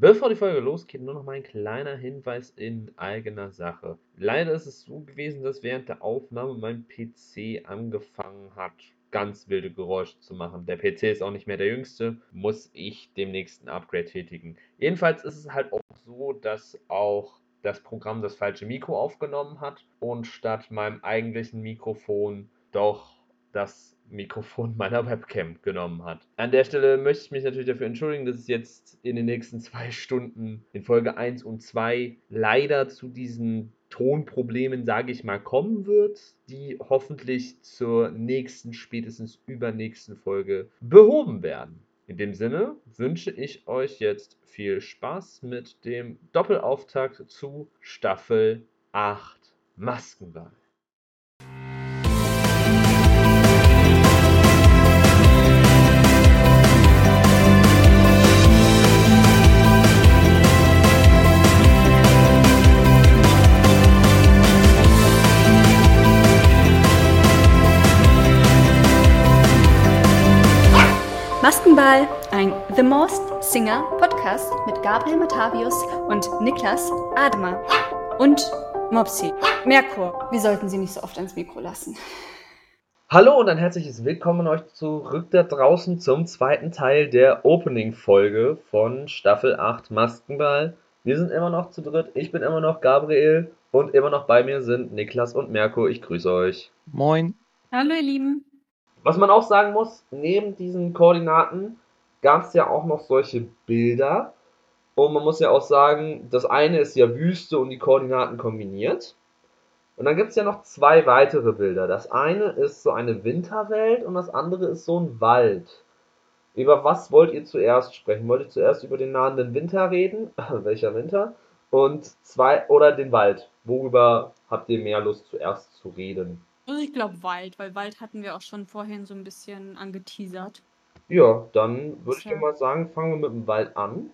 Bevor die Folge losgeht, nur noch mal ein kleiner Hinweis in eigener Sache. Leider ist es so gewesen, dass während der Aufnahme mein PC angefangen hat, ganz wilde Geräusche zu machen. Der PC ist auch nicht mehr der jüngste, muss ich demnächst ein Upgrade tätigen. Jedenfalls ist es halt auch so, dass auch das Programm das falsche Mikro aufgenommen hat und statt meinem eigentlichen Mikrofon doch das Mikrofon meiner Webcam genommen hat. An der Stelle möchte ich mich natürlich dafür entschuldigen, dass es jetzt in den nächsten zwei Stunden in Folge 1 und 2 leider zu diesen Tonproblemen, sage ich mal, kommen wird, die hoffentlich zur nächsten, spätestens übernächsten Folge behoben werden. In dem Sinne wünsche ich euch jetzt viel Spaß mit dem Doppelauftakt zu Staffel 8 Maskenball. Maskenball, ein The Most Singer Podcast mit Gabriel Matavius und Niklas Ademer und Mopsi. Merkur, wir sollten sie nicht so oft ans Mikro lassen. Hallo und ein herzliches Willkommen euch zurück da draußen zum zweiten Teil der Opening-Folge von Staffel 8 Maskenball. Wir sind immer noch zu dritt, ich bin immer noch Gabriel und immer noch bei mir sind Niklas und Merkur. Ich grüße euch. Moin. Hallo ihr Lieben. Was man auch sagen muss, neben diesen Koordinaten gab es ja auch noch solche Bilder. Und man muss ja auch sagen, das eine ist ja Wüste und die Koordinaten kombiniert. Und dann gibt es ja noch zwei weitere Bilder. Das eine ist so eine Winterwelt und das andere ist so ein Wald. Über was wollt ihr zuerst sprechen? Wollt ihr zuerst über den nahenden Winter reden? Welcher Winter? Und zwei oder den Wald? Worüber habt ihr mehr Lust zuerst zu reden? Also ich glaube Wald, weil Wald hatten wir auch schon vorhin so ein bisschen angeteasert. Ja, dann würde ich dir mal sagen, fangen wir mit dem Wald an.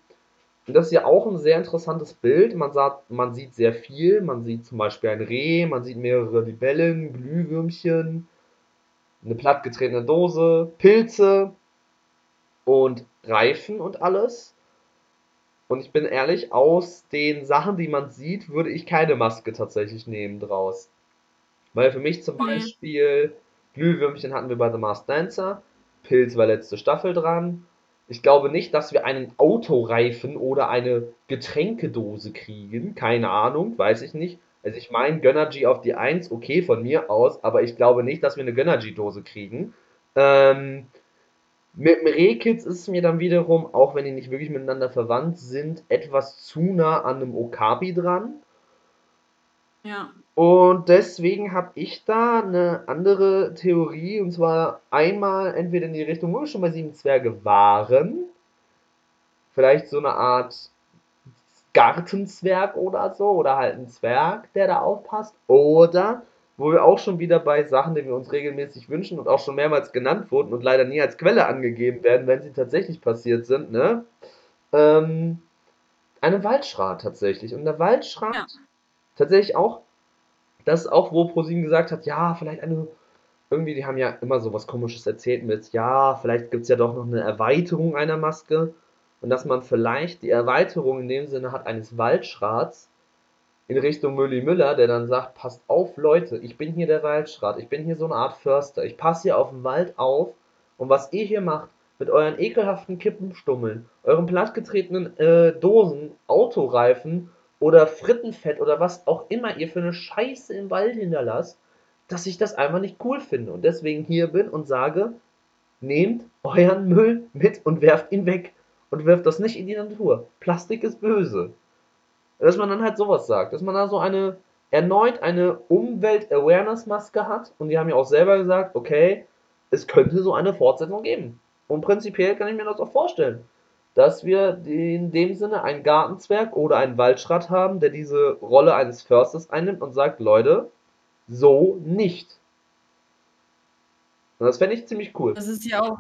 Und das ist ja auch ein sehr interessantes Bild. Man, sagt, man sieht sehr viel. Man sieht zum Beispiel ein Reh, man sieht mehrere Libellen, Glühwürmchen, eine plattgetretene Dose, Pilze und Reifen und alles. Und ich bin ehrlich, aus den Sachen, die man sieht, würde ich keine Maske tatsächlich nehmen draus. Weil für mich zum. Beispiel Glühwürmchen hatten wir bei The Masked Dancer, Pilz war letzte Staffel dran. Ich glaube nicht, dass wir einen Autoreifen oder eine Getränkedose kriegen. Keine Ahnung, weiß ich nicht. Also ich meine, Gönnergy auf die 1, okay, von mir aus, aber ich glaube nicht, dass wir eine Gönnergy-Dose kriegen. Ähm, mit dem Rehkitz ist es mir dann wiederum, auch wenn die nicht wirklich miteinander verwandt sind, etwas zu nah an einem Okapi dran. Ja. Und deswegen habe ich da eine andere Theorie, und zwar einmal entweder in die Richtung, wo wir schon bei Sieben Zwerge waren, vielleicht so eine Art Gartenzwerg oder so, oder halt ein Zwerg, der da aufpasst, oder wo wir auch schon wieder bei Sachen, die wir uns regelmäßig wünschen und auch schon mehrmals genannt wurden und leider nie als Quelle angegeben werden, wenn sie tatsächlich passiert sind, ne? Ähm, eine Waldschrat tatsächlich. Und der Waldschrat Ja. Tatsächlich auch, das ist auch, wo ProSieben gesagt hat, ja, vielleicht eine, irgendwie, die haben ja immer so was komisches erzählt mit, ja, vielleicht gibt es ja doch noch eine Erweiterung einer Maske. Und dass man vielleicht die Erweiterung in dem Sinne hat eines Waldschrats in Richtung Mülli Müller, der dann sagt, passt auf Leute, ich bin hier der Waldschrat, ich bin hier so eine Art Förster, ich passe hier auf den Wald auf und was ihr hier macht, mit euren ekelhaften Kippenstummeln, euren plattgetretenen äh, Dosen, Autoreifen oder Frittenfett oder was auch immer ihr für eine Scheiße im Wald hinterlasst, dass ich das einfach nicht cool finde und deswegen hier bin und sage, nehmt euren Müll mit und werft ihn weg und werft das nicht in die Natur. Plastik ist böse. Dass man dann halt sowas sagt, dass man da so eine erneut eine Umwelt-Awareness-Maske hat und die haben ja auch selber gesagt, okay, es könnte so eine Fortsetzung geben. Und prinzipiell kann ich mir das auch vorstellen dass wir in dem Sinne einen Gartenzwerg oder einen Waldschrat haben, der diese Rolle eines Försters einnimmt und sagt, Leute, so nicht. Und das fände ich ziemlich cool. Das ist ja auch,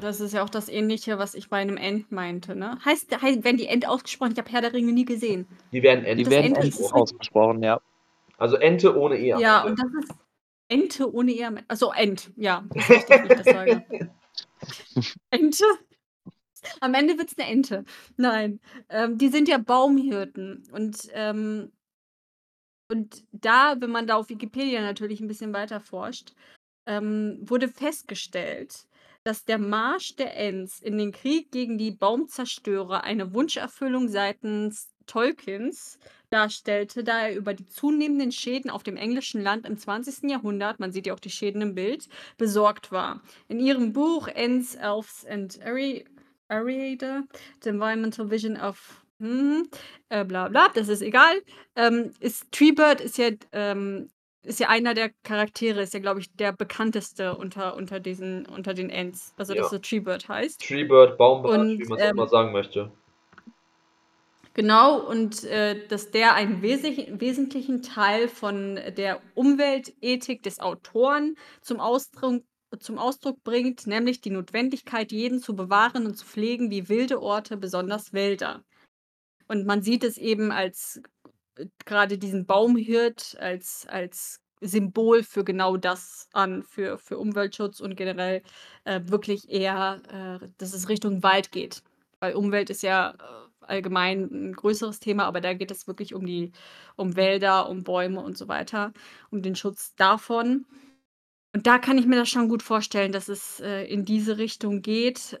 das ist ja auch das Ähnliche, was ich bei einem End meinte, ne? Heißt, heißt werden die End ausgesprochen? Ich habe Herr der Ringe nie gesehen. Die werden Ente. Die werden Ente ist es ausgesprochen, ja. Also Ente ohne E. Ja, und das ist Ente ohne E. Also End, ja. Das ist richtig, wie ich das sage. Ente? Am Ende wird es eine Ente. Nein, ähm, die sind ja Baumhirten und, ähm und da, wenn man da auf Wikipedia natürlich ein bisschen weiter forscht, ähm, wurde festgestellt, dass der Marsch der Ents in den Krieg gegen die Baumzerstörer eine Wunscherfüllung seitens Tolkiens darstellte, da er über die zunehmenden Schäden auf dem englischen Land im 20. Jahrhundert, man sieht ja auch die Schäden im Bild, besorgt war. In ihrem Buch Ents, Elves and Ariader, The Environmental Vision of hm, äh, bla bla, das ist egal. Ähm, ist Treebird ist ja ähm, ist ja einer der Charaktere, ist ja, glaube ich, der bekannteste unter, unter diesen, unter den Ents. Also, dass er Treebird heißt. Treebird, Baumbart, wie man es ähm, immer sagen möchte. Genau, und äh, dass der einen wesentlich, wesentlichen Teil von der Umweltethik des Autoren zum Ausdruck, zum Ausdruck bringt, nämlich die Notwendigkeit, jeden zu bewahren und zu pflegen wie wilde Orte, besonders Wälder. Und man sieht es eben als äh, gerade diesen Baumhirt als, als Symbol für genau das an, für, für Umweltschutz und generell äh, wirklich eher, äh, dass es Richtung Wald geht. Weil Umwelt ist ja äh, allgemein ein größeres Thema, aber da geht es wirklich um die, um Wälder, um Bäume und so weiter, um den Schutz davon. Und da kann ich mir das schon gut vorstellen, dass es äh, in diese Richtung geht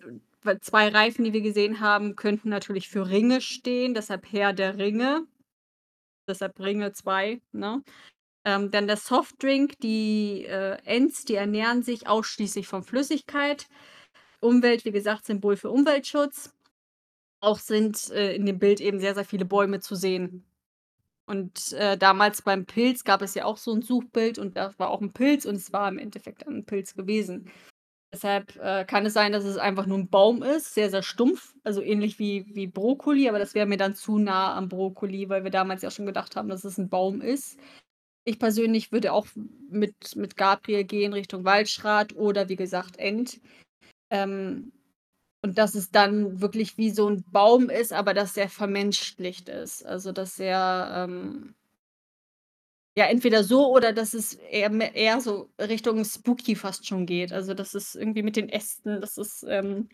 zwei Reifen, die wir gesehen haben, könnten natürlich für Ringe stehen, deshalb Herr der Ringe. Deshalb Ringe 2, ne? Ähm, dann der Softdrink, die äh, Ents, die ernähren sich ausschließlich von Flüssigkeit. Umwelt, wie gesagt, Symbol für Umweltschutz. Auch sind äh, in dem Bild eben sehr, sehr viele Bäume zu sehen. Und äh, damals beim Pilz gab es ja auch so ein Suchbild und das war auch ein Pilz und es war im Endeffekt ein Pilz gewesen. Deshalb äh, kann es sein, dass es einfach nur ein Baum ist, sehr, sehr stumpf, also ähnlich wie, wie Brokkoli, aber das wäre mir dann zu nah am Brokkoli, weil wir damals ja schon gedacht haben, dass es ein Baum ist. Ich persönlich würde auch mit, mit Gabriel gehen Richtung Waldschrat oder wie gesagt End. Ähm, und dass es dann wirklich wie so ein Baum ist, aber dass der vermenschlicht ist. Also dass er ähm, ja, entweder so oder dass es eher, eher so Richtung spooky fast schon geht. Also, dass es irgendwie mit den Ästen, das ist ähm,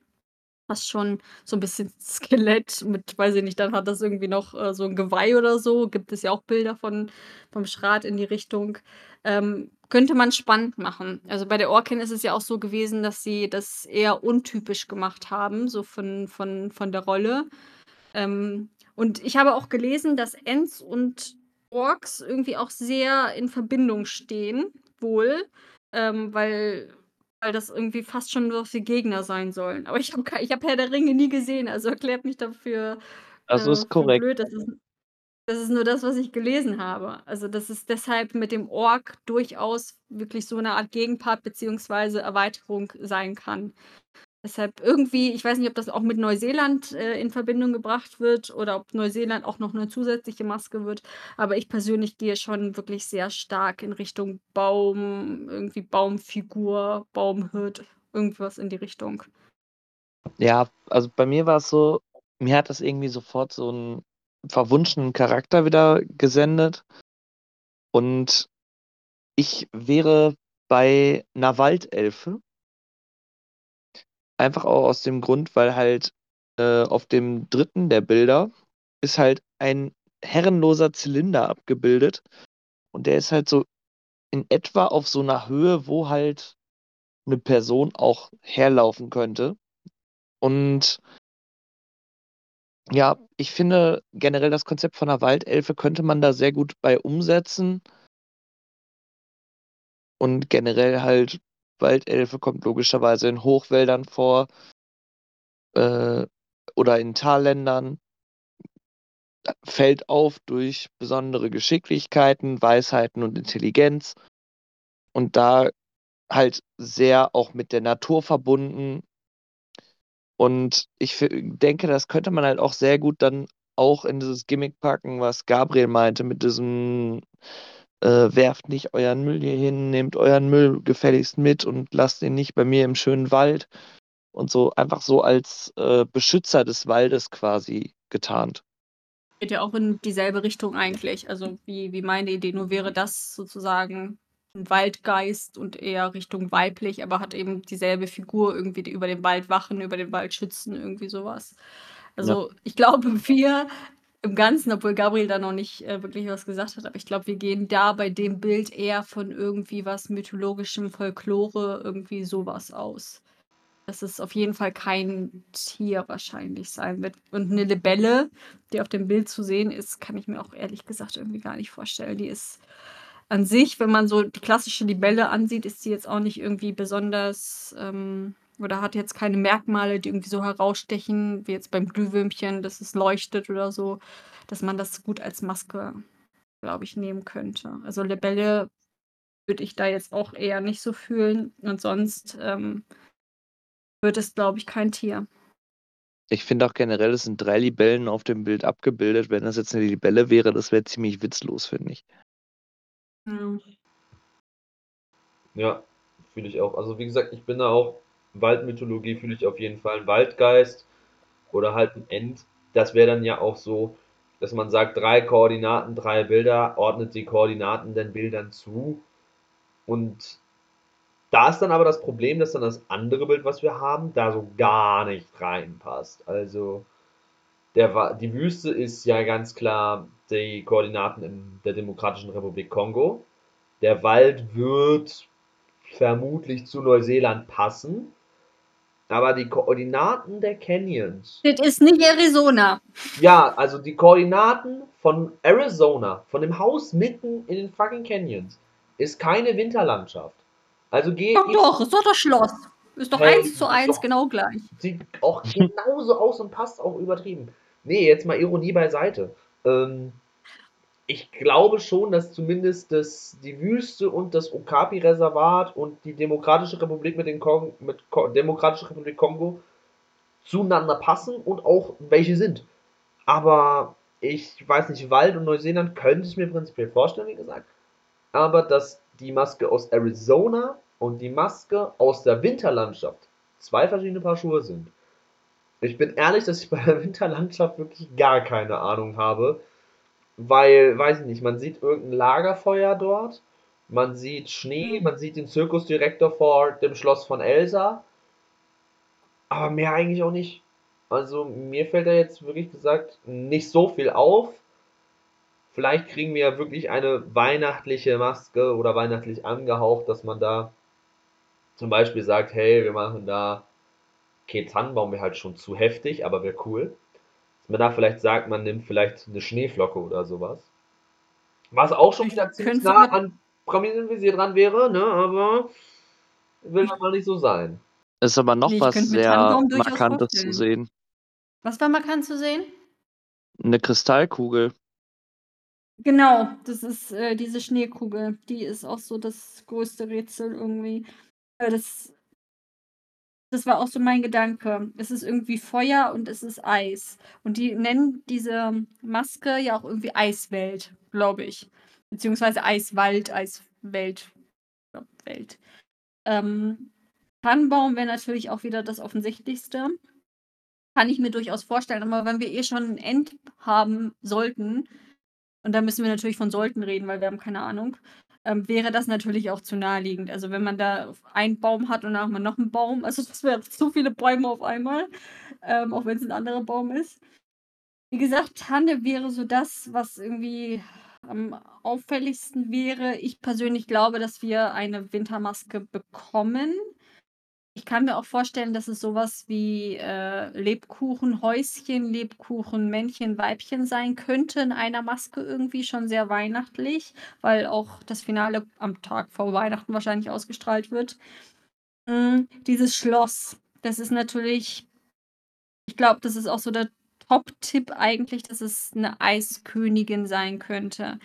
fast schon so ein bisschen Skelett mit, weiß ich nicht, dann hat das irgendwie noch äh, so ein Geweih oder so. Gibt es ja auch Bilder von, vom Schrat in die Richtung. Ähm, könnte man spannend machen. Also bei der Orkin ist es ja auch so gewesen, dass sie das eher untypisch gemacht haben, so von, von, von der Rolle. Ähm, und ich habe auch gelesen, dass Ents und Orks irgendwie auch sehr in Verbindung stehen, wohl, ähm, weil weil das irgendwie fast schon nur die Gegner sein sollen. Aber ich habe ich habe Herr der Ringe nie gesehen, also erklärt mich dafür Das äh, ist korrekt. blöd. Das ist das ist nur das, was ich gelesen habe. Also, dass es deshalb mit dem Ork durchaus wirklich so eine Art Gegenpart beziehungsweise Erweiterung sein kann. Deshalb irgendwie, ich weiß nicht, ob das auch mit Neuseeland äh, in Verbindung gebracht wird oder ob Neuseeland auch noch eine zusätzliche Maske wird. Aber ich persönlich gehe schon wirklich sehr stark in Richtung Baum, irgendwie Baumfigur, Baumhirt, irgendwas in die Richtung. Ja, also bei mir war es so, mir hat das irgendwie sofort so einen verwunschenen Charakter wieder gesendet. Und ich wäre bei einer Waldelfe. Einfach auch aus dem Grund, weil halt äh, auf dem dritten der Bilder ist halt ein herrenloser Zylinder abgebildet. Und der ist halt so in etwa auf so einer Höhe, wo halt eine Person auch herlaufen könnte. Und ja, ich finde generell das Konzept von einer Waldelfe könnte man da sehr gut bei umsetzen. Und generell halt Waldelfe kommt logischerweise in Hochwäldern vor äh, oder in Talländern. Fällt auf durch besondere Geschicklichkeiten, Weisheiten und Intelligenz. Und da halt sehr auch mit der Natur verbunden. Und ich denke, das könnte man halt auch sehr gut dann auch in dieses Gimmick packen, was Gabriel meinte, mit diesem äh, werft nicht euren Müll hier hin, nehmt euren Müll gefälligst mit und lasst ihn nicht bei mir im schönen Wald. Und so einfach so als äh, Beschützer des Waldes quasi getarnt. Geht ja auch in dieselbe Richtung eigentlich, also wie, wie meine Idee, nur wäre das sozusagen Waldgeist und eher Richtung weiblich, aber hat eben dieselbe Figur irgendwie, die über den Wald wachen, über den Wald schützen, irgendwie sowas. Ja. Also, ich glaube, wir im Ganzen, obwohl Gabriel da noch nicht, äh, wirklich was gesagt hat, aber ich glaube, wir gehen da bei dem Bild eher von irgendwie was Mythologischem, Folklore, irgendwie sowas aus. Dass es auf jeden Fall kein Tier wahrscheinlich sein wird. Und eine Libelle, die auf dem Bild zu sehen ist, kann ich mir auch ehrlich gesagt irgendwie gar nicht vorstellen. Die ist an sich, wenn man so die klassische Libelle ansieht, ist sie jetzt auch nicht irgendwie besonders, ähm oder hat jetzt keine Merkmale, die irgendwie so herausstechen, wie jetzt beim Glühwürmchen, dass es leuchtet oder so, dass man das gut als Maske, glaube ich, nehmen könnte. Also Libelle würde ich da jetzt auch eher nicht so fühlen und sonst, ähm wird es, glaube ich, kein Tier. Ich finde auch generell, es sind 3 Libellen auf dem Bild abgebildet. Wenn das jetzt 'ne Libelle wäre, das wäre ziemlich witzlos, finde ich. Ja. Ja, fühle ich auch. Also, wie gesagt, ich bin da auch Waldmythologie fühle ich auf jeden Fall 'n Waldgeist oder halt 'n Ent. Das wäre dann ja auch so, dass man sagt, 3 Koordinaten, 3 Bilder, ordnet die Koordinaten den Bildern zu. Und da ist dann aber das Problem, dass dann das andere Bild, was wir haben, da so gar nicht reinpasst. Also, der die Wüste ist ja ganz klar die Koordinaten in der Demokratischen Republik Kongo. Der Wald wird vermutlich zu Neuseeland passen. Aber die Koordinaten der Canyons. Das ist nicht Arizona. Ja, also die Koordinaten von Arizona, von dem Haus mitten in den fucking Canyons, ist keine Winterlandschaft. Also geh Doch, doch, ist doch das Schloss. Ist doch Hey, eins zu eins genau gleich. Sieht auch genauso aus und passt auch übertrieben. Nee, jetzt mal Ironie beiseite. Ähm, ich glaube schon, dass zumindest das, die Wüste und das Okapi-Reservat und die Demokratische Republik mit den Kong, mit Ko Demokratische Republik Kongo zueinander passen und auch welche sind. Aber ich weiß nicht, Wald und Neuseeland könnte ich mir prinzipiell vorstellen, wie gesagt. Aber dass die Maske aus Arizona und die Maske aus der Winterlandschaft zwei verschiedene Paar Schuhe sind. Ich bin ehrlich, dass ich bei der Winterlandschaft wirklich gar keine Ahnung habe. Weil, weiß ich nicht, man sieht irgendein Lagerfeuer dort, man sieht Schnee, man sieht den Zirkusdirektor vor dem Schloss von Elsa. Aber mehr eigentlich auch nicht. Also mir fällt da jetzt wirklich gesagt nicht so viel auf. Vielleicht kriegen wir ja wirklich eine weihnachtliche Maske oder weihnachtlich angehaucht, dass man da zum Beispiel sagt, hey, wir machen da okay, Tannenbaum wäre halt schon zu heftig, aber wäre cool. Dass man da vielleicht sagt, man nimmt vielleicht eine Schneeflocke oder sowas. Was auch schon wieder ziemlich nah an Prominentenvisier dran wäre, ne? Aber will aber nicht so sein. Ist aber noch Nee, ich was sehr Markantes zu sehen. Was war markant zu sehen? 'Ne Kristallkugel. Genau, das ist äh, diese Schneekugel. Die ist auch so das größte Rätsel irgendwie. Äh, das, das war auch so mein Gedanke. Es ist irgendwie Feuer und es ist Eis. Und die nennen diese Maske ja auch irgendwie Eiswelt, glaube ich. Beziehungsweise Eiswald, Eiswelt. Welt. Ähm, Tannenbaum wäre natürlich auch wieder das Offensichtlichste. Kann ich mir durchaus vorstellen. Aber wenn wir eh schon ein End haben sollten, und da müssen wir natürlich von sollten reden, weil wir haben keine Ahnung, ähm, wäre das natürlich auch zu naheliegend. Also wenn man da einen Baum hat und dann hat man noch einen Baum, also das wären zu viele Bäume auf einmal, ähm, auch wenn es ein anderer Baum ist. Wie gesagt, Tanne wäre so das, was irgendwie am auffälligsten wäre. Ich persönlich glaube, dass wir eine Wintermaske bekommen. Ich kann mir auch vorstellen, dass es sowas wie äh, Lebkuchenhäuschen, Lebkuchenmännchen, Weibchen sein könnte in einer Maske irgendwie schon sehr weihnachtlich, weil auch das Finale am Tag vor Weihnachten wahrscheinlich ausgestrahlt wird. Mm, dieses Schloss, das ist natürlich, ich glaube, das ist auch so der Top-Tipp eigentlich, dass es eine Eiskönigin sein könnte.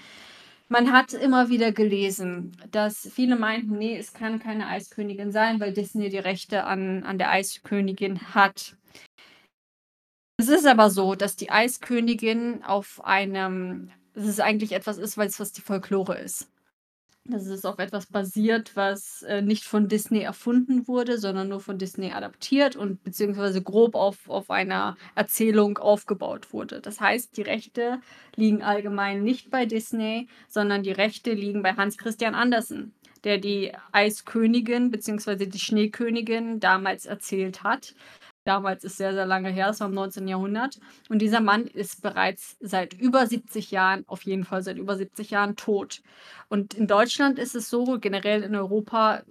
Man hat immer wieder gelesen, dass viele meinten, nee, es kann keine Eiskönigin sein, weil Disney die Rechte an, an der Eiskönigin hat. Es ist aber so, dass die Eiskönigin auf einem, dass es eigentlich etwas ist, weil es was die Folklore ist. Dass es auf etwas basiert, was äh, nicht von Disney erfunden wurde, sondern nur von Disney adaptiert und beziehungsweise grob auf, auf einer Erzählung aufgebaut wurde. Das heißt, die Rechte liegen allgemein nicht bei Disney, sondern die Rechte liegen bei Hans Christian Andersen. der die Eiskönigin bzw. die Schneekönigin damals erzählt hat. Damals ist sehr, sehr lange her, es war im 19. Jahrhundert. Und dieser Mann ist bereits seit über 70 Jahren, auf jeden Fall seit über 70 Jahren, tot. Und in Deutschland ist es so, generell in Europa,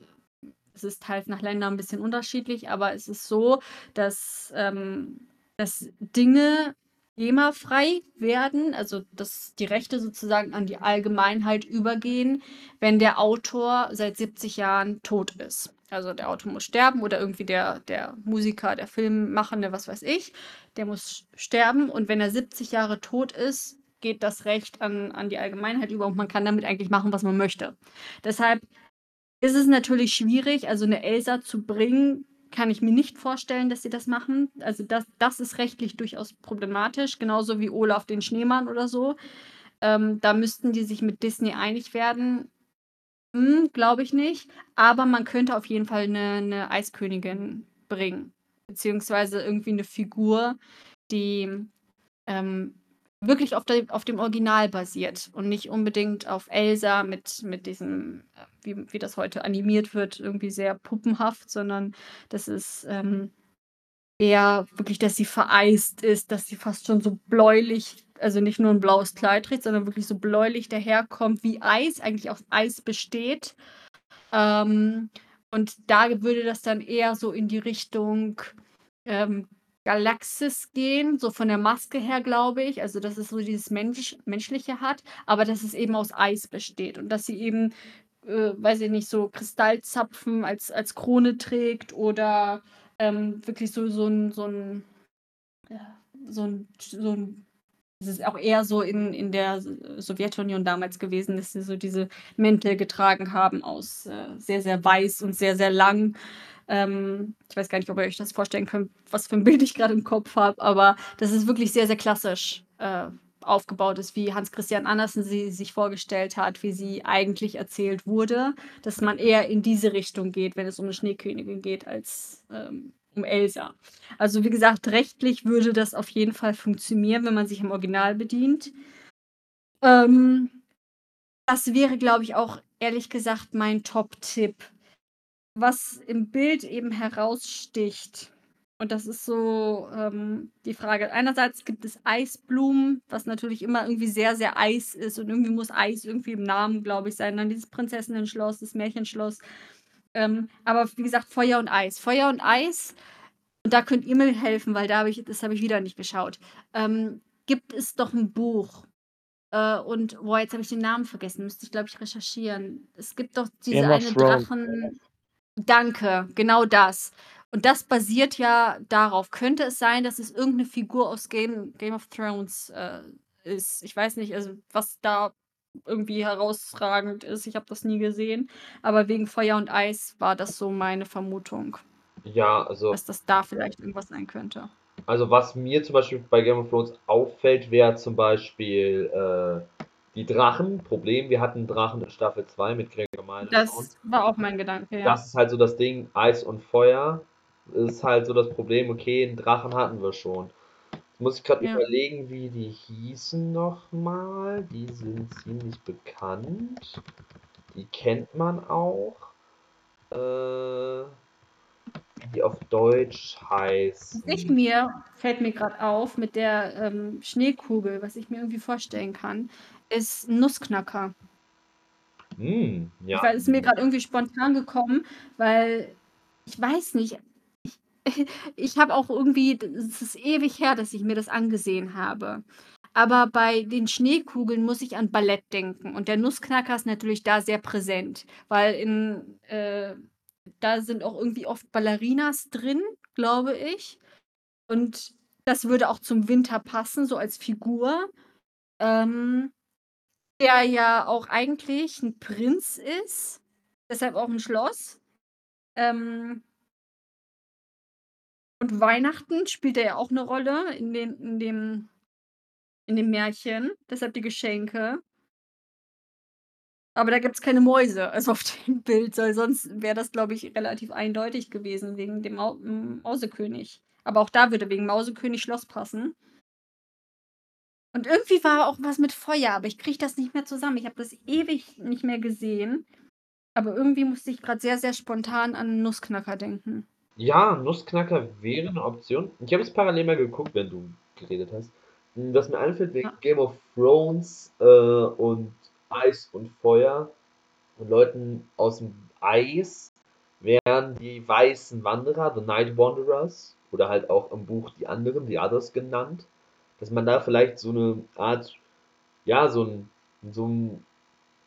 es ist teils nach Ländern ein bisschen unterschiedlich, aber es ist so, dass, ähm, dass Dinge GEMA-frei werden, also dass die Rechte sozusagen an die Allgemeinheit übergehen, wenn der Autor seit 70 Jahren tot ist. Also der Autor muss sterben oder irgendwie der, der Musiker, der Filmmachende, was weiß ich, der muss sterben und wenn er 70 Jahre tot ist, geht das Recht an, an die Allgemeinheit über und man kann damit eigentlich machen, was man möchte. Deshalb ist es natürlich schwierig, also eine Elsa zu bringen, kann ich mir nicht vorstellen, dass sie das machen. Also das, das ist rechtlich durchaus problematisch, genauso wie Olaf den Schneemann oder so. Ähm, da müssten die sich mit Disney einig werden. Hm, Glaube ich nicht. Aber man könnte auf jeden Fall eine, eine Eiskönigin bringen. Beziehungsweise irgendwie eine Figur, die ähm, wirklich auf, der, auf dem Original basiert und nicht unbedingt auf Elsa mit, mit diesem, äh, wie, wie das heute animiert wird, irgendwie sehr puppenhaft, sondern das ist ähm, eher wirklich, dass sie vereist ist, dass sie fast schon so bläulich, also nicht nur ein blaues Kleid trägt, sondern wirklich so bläulich daherkommt, wie Eis, eigentlich aus Eis besteht. Ähm, und da würde das dann eher so in die Richtung ähm, Galaxis gehen, so von der Maske her, glaube ich. Also, dass es so dieses Mensch Menschliche hat, aber dass es eben aus Eis besteht und dass sie eben, äh, weiß ich nicht, so Kristallzapfen als, als Krone trägt oder ähm, wirklich so, so ein, so ein, ja, so ein, so ein es ist auch eher so in, in der Sowjetunion damals gewesen, dass sie so diese Mäntel getragen haben aus äh, sehr, sehr weiß und sehr, sehr lang. Ähm, ich weiß gar nicht, ob ihr euch das vorstellen könnt, was für ein Bild ich gerade im Kopf habe, aber das ist wirklich sehr, sehr klassisch äh, aufgebaut ist, wie Hans Christian Andersen sie sich vorgestellt hat, wie sie eigentlich erzählt wurde, dass man eher in diese Richtung geht, wenn es um eine Schneekönigin geht, als ähm, um Elsa. Also wie gesagt, rechtlich würde das auf jeden Fall funktionieren, wenn man sich im Original bedient. Ähm, das wäre, glaube ich, auch ehrlich gesagt mein Top-Tipp was im Bild eben heraussticht. Und das ist so ähm, die Frage. Einerseits gibt es Eisblumen, was natürlich immer irgendwie sehr, sehr Eis ist. Und irgendwie muss Eis irgendwie im Namen, glaube ich, sein. Dann dieses Prinzessinnen-Schloss, das Märchenschloss. Ähm, aber wie gesagt, Feuer und Eis. Feuer und Eis, und da könnt ihr mir helfen, weil da habe ich, das habe ich wieder nicht geschaut. Ähm, gibt es doch ein Buch. Äh, und, boah, jetzt habe ich den Namen vergessen, müsste ich, glaube ich, recherchieren. Es gibt doch diese eine Drachen. Danke, genau das. Und das basiert ja darauf. Könnte es sein, dass es irgendeine Figur aus Game, Game of Thrones äh, ist? Ich weiß nicht, also was da irgendwie herausragend ist. Ich habe das nie gesehen. Aber wegen Feuer und Eis war das so meine Vermutung. Ja, also. Dass das da vielleicht irgendwas sein könnte. Also was mir zum Beispiel bei Game of Thrones auffällt, wäre zum Beispiel äh, die Drachen, Problem, wir hatten Drachen in Staffel 2 mit Gregor Miles. Das war auch mein Gedanke, ja. Das ist halt so das Ding, Eis und Feuer ist halt so das Problem, okay, einen Drachen hatten wir schon. Muss ich gerade ja. überlegen, wie die hießen nochmal. Die sind ziemlich bekannt. Die kennt man auch. Äh, die auf Deutsch heißt. Ich mir, fällt mir gerade auf, mit der ähm, Schneekugel, was ich mir irgendwie vorstellen kann, ist Nussknacker. Mm, ja. Weil es ist mir gerade irgendwie spontan gekommen, weil ich weiß nicht, ich, habe auch irgendwie, es ist ewig her, dass ich mir das angesehen habe. Aber bei den Schneekugeln muss ich an Ballett denken. Und der Nussknacker ist natürlich da sehr präsent, weil in, äh, da sind auch irgendwie oft Ballerinas drin, glaube ich. Und das würde auch zum Winter passen, so als Figur. Ähm, der ja auch eigentlich ein Prinz ist, deshalb auch ein Schloss. Ähm und Weihnachten spielt er ja auch eine Rolle in den in dem in dem Märchen, deshalb die Geschenke. Aber da gibt es keine Mäuse, also auf dem Bild, weil sonst wäre das, glaube ich, relativ eindeutig gewesen wegen dem Mau Mausekönig. Aber auch da würde wegen Mausekönig Schloss passen. Und irgendwie war auch was mit Feuer, aber ich kriege das nicht mehr zusammen. Ich habe das ewig nicht mehr gesehen. Aber irgendwie musste ich gerade sehr, sehr spontan an Nussknacker denken. Ja, Nussknacker wäre eine Option. Ich habe es parallel mal geguckt, wenn du geredet hast. Was mir einfällt wegen Ja. Game of Thrones äh, und Eis und Feuer und Leuten aus dem Eis wären die weißen Wanderer, The Night Wanderers, oder halt auch im Buch die anderen, die Others genannt, dass man da vielleicht so eine Art, ja, so ein, so ein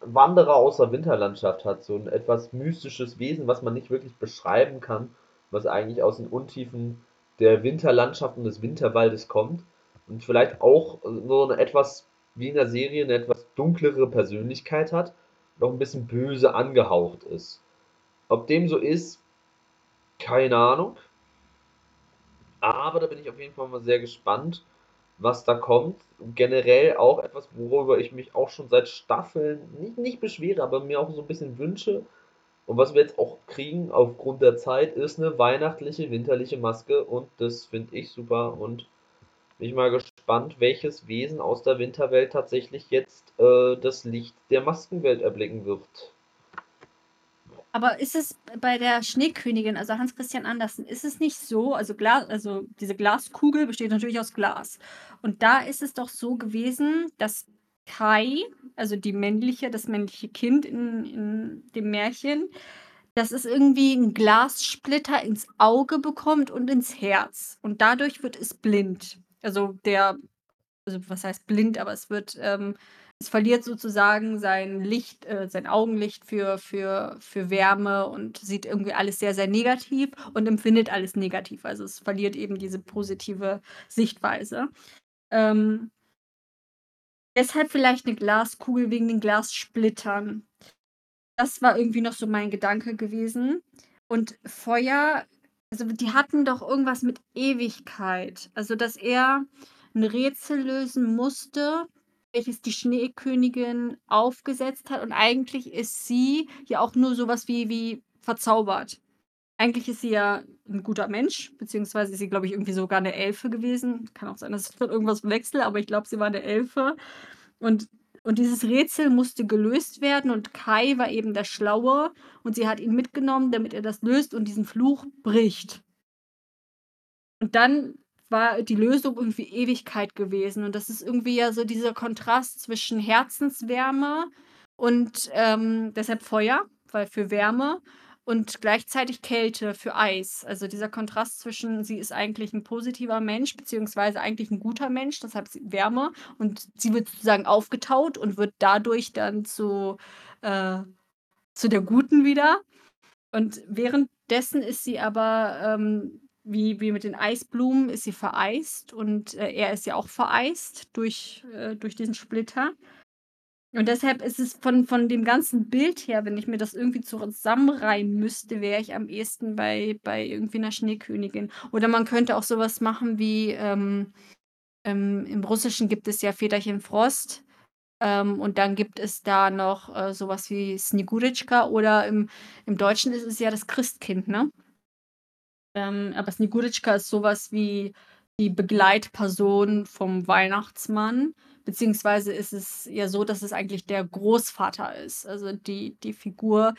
Wanderer aus der Winterlandschaft hat, so ein etwas mystisches Wesen, was man nicht wirklich beschreiben kann, was eigentlich aus den Untiefen der Winterlandschaft und des Winterwaldes kommt und vielleicht auch so eine etwas wie in der Serie eine etwas dunklere Persönlichkeit hat auch ein bisschen böse angehaucht ist. Ob dem so ist, keine Ahnung. Aber da bin ich auf jeden Fall mal sehr gespannt, was da kommt. Generell auch etwas, worüber ich mich auch schon seit Staffeln nicht, nicht beschwere, aber mir auch so ein bisschen wünsche. Und was wir jetzt auch kriegen aufgrund der Zeit, ist eine weihnachtliche, winterliche Maske. Und das finde ich super. Und bin ich mal gespannt, welches Wesen aus der Winterwelt tatsächlich jetzt äh, das Licht der Maskenwelt erblicken wird. Aber ist es bei der Schneekönigin, also Hans Christian Andersen, ist es nicht so, also Glas, also diese Glaskugel besteht natürlich aus Glas. Und da ist es doch so gewesen, dass Kai, also die männliche, das männliche Kind in, in dem Märchen, dass es irgendwie einen Glassplitter ins Auge bekommt und ins Herz. Und dadurch wird es blind. Also der, also was heißt blind, aber es wird, ähm, es verliert sozusagen sein Licht, äh, sein Augenlicht für, für, für Wärme und sieht irgendwie alles sehr, sehr negativ und empfindet alles negativ. Also es verliert eben diese positive Sichtweise. Ähm, deshalb vielleicht eine Glaskugel wegen den Glassplittern. Das war irgendwie noch so mein Gedanke gewesen. Und Feuer, also die hatten doch irgendwas mit Ewigkeit. Also, dass er ein Rätsel lösen musste, welches die Schneekönigin aufgesetzt hat. Und eigentlich ist sie ja auch nur sowas wie, wie verzaubert. Eigentlich ist sie ja ein guter Mensch, beziehungsweise ist sie, glaube ich, irgendwie sogar eine Elfe gewesen. Kann auch sein, dass ich irgendwas wechsle, aber ich glaube, sie war eine Elfe. Und, und dieses Rätsel musste gelöst werden und Kai war eben der Schlaue und sie hat ihn mitgenommen, damit er das löst und diesen Fluch bricht. Und dann war die Lösung irgendwie Ewigkeit gewesen. Und das ist irgendwie ja so dieser Kontrast zwischen Herzenswärme und ähm, deshalb Feuer, weil für Wärme und gleichzeitig Kälte für Eis. Also dieser Kontrast zwischen, sie ist eigentlich ein positiver Mensch, beziehungsweise eigentlich ein guter Mensch, deshalb Wärme und sie wird sozusagen aufgetaut und wird dadurch dann zu, äh, zu der Guten wieder. Und währenddessen ist sie aber, ähm, wie, wie mit den Eisblumen, ist sie vereist und äh, er ist ja auch vereist durch, äh, durch diesen Splitter. Und deshalb ist es von, von dem ganzen Bild her, wenn ich mir das irgendwie zusammenreimen müsste, wäre ich am ehesten bei, bei irgendwie einer Schneekönigin. Oder man könnte auch sowas machen wie, ähm, ähm, im Russischen gibt es ja Väterchen Frost. Ähm, und dann gibt es da noch äh, sowas wie Sniguritschka oder im, im Deutschen ist es ja das Christkind, ne? Ähm, aber Sniguritschka ist sowas wie die Begleitperson vom Weihnachtsmann. Beziehungsweise ist es ja so, dass es eigentlich der Großvater ist. Also die, die Figur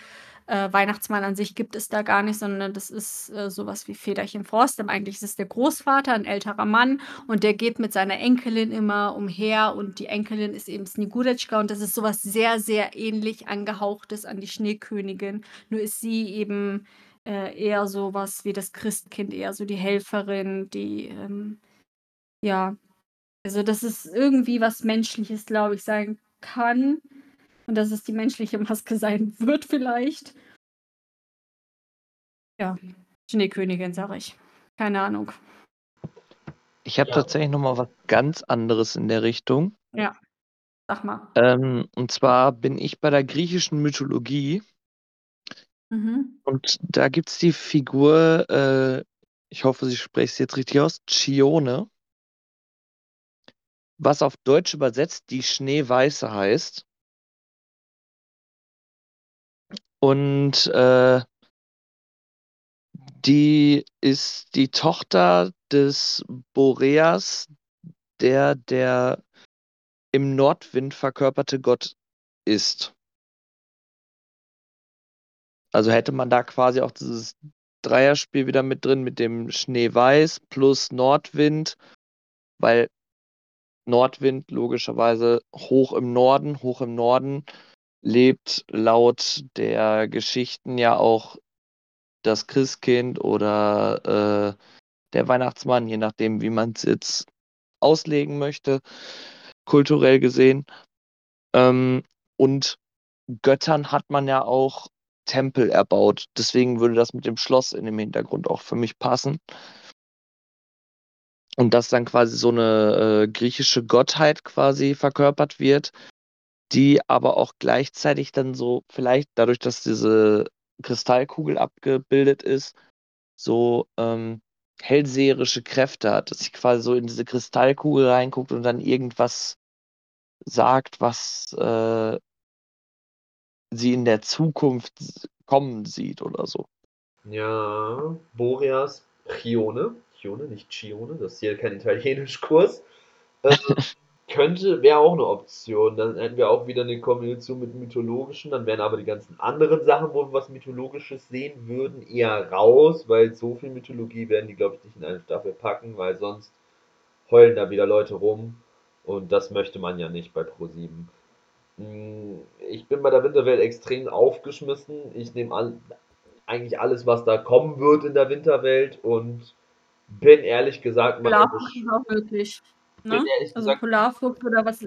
äh, Weihnachtsmann an sich gibt es da gar nicht, sondern das ist äh, sowas wie Federchen Frost. Aber eigentlich ist es der Großvater, ein älterer Mann, und der geht mit seiner Enkelin immer umher und die Enkelin ist eben Sniguritschka und das ist sowas sehr, sehr ähnlich angehauchtes an die Schneekönigin. Nur ist sie eben äh, eher sowas wie das Christkind, eher so die Helferin, die, ähm, ja, also dass es irgendwie was Menschliches, glaube ich, sein kann und dass es die menschliche Maske sein wird vielleicht. Ja, Schneekönigin, sage ich. Keine Ahnung. Ich habe Ja. tatsächlich noch mal was ganz anderes in der Richtung. Sag mal. Ähm, und zwar bin ich bei der griechischen Mythologie Mhm. und da gibt es die Figur, äh, ich hoffe, ich spreche es jetzt richtig aus, Chione, was auf Deutsch übersetzt die Schneeweiße heißt. Und äh, die ist die Tochter des Boreas, der der im Nordwind verkörperte Gott ist. Also hätte man da quasi auch dieses Dreierspiel wieder mit drin mit dem Schneeweiß plus Nordwind, weil Nordwind logischerweise hoch im Norden, hoch im Norden lebt laut der Geschichten ja auch das Christkind oder äh, der Weihnachtsmann, je nachdem, wie man es jetzt auslegen möchte, kulturell gesehen. Ähm, und Göttern hat man ja auch Tempel erbaut. Deswegen würde das mit dem Schloss in dem Hintergrund auch für mich passen. Und dass dann quasi so eine äh, griechische Gottheit quasi verkörpert wird, die aber auch gleichzeitig dann so, vielleicht dadurch, dass diese Kristallkugel abgebildet ist, so ähm, hellseherische Kräfte hat, dass sie quasi so in diese Kristallkugel reinguckt und dann irgendwas sagt, was äh, sie in der Zukunft kommen sieht oder so. Ja, Boreas Chione, Chione, nicht Chione, das ist hier kein Italienischkurs. Äh, könnte, wäre auch eine Option. Dann hätten wir auch wieder eine Kombination mit mythologischen, dann wären aber die ganzen anderen Sachen, wo wir was Mythologisches sehen würden, eher raus, weil so viel Mythologie werden die, glaube ich, nicht in eine Staffel packen, weil sonst heulen da wieder Leute rum und das möchte man ja nicht bei Pro7. Hm, ich bin bei der Winterwelt extrem aufgeschmissen. Ich nehme an, eigentlich alles, was da kommen wird in der Winterwelt und bin ehrlich gesagt mal. auch wirklich. Ne? also gesagt, Polarfuchs oder was,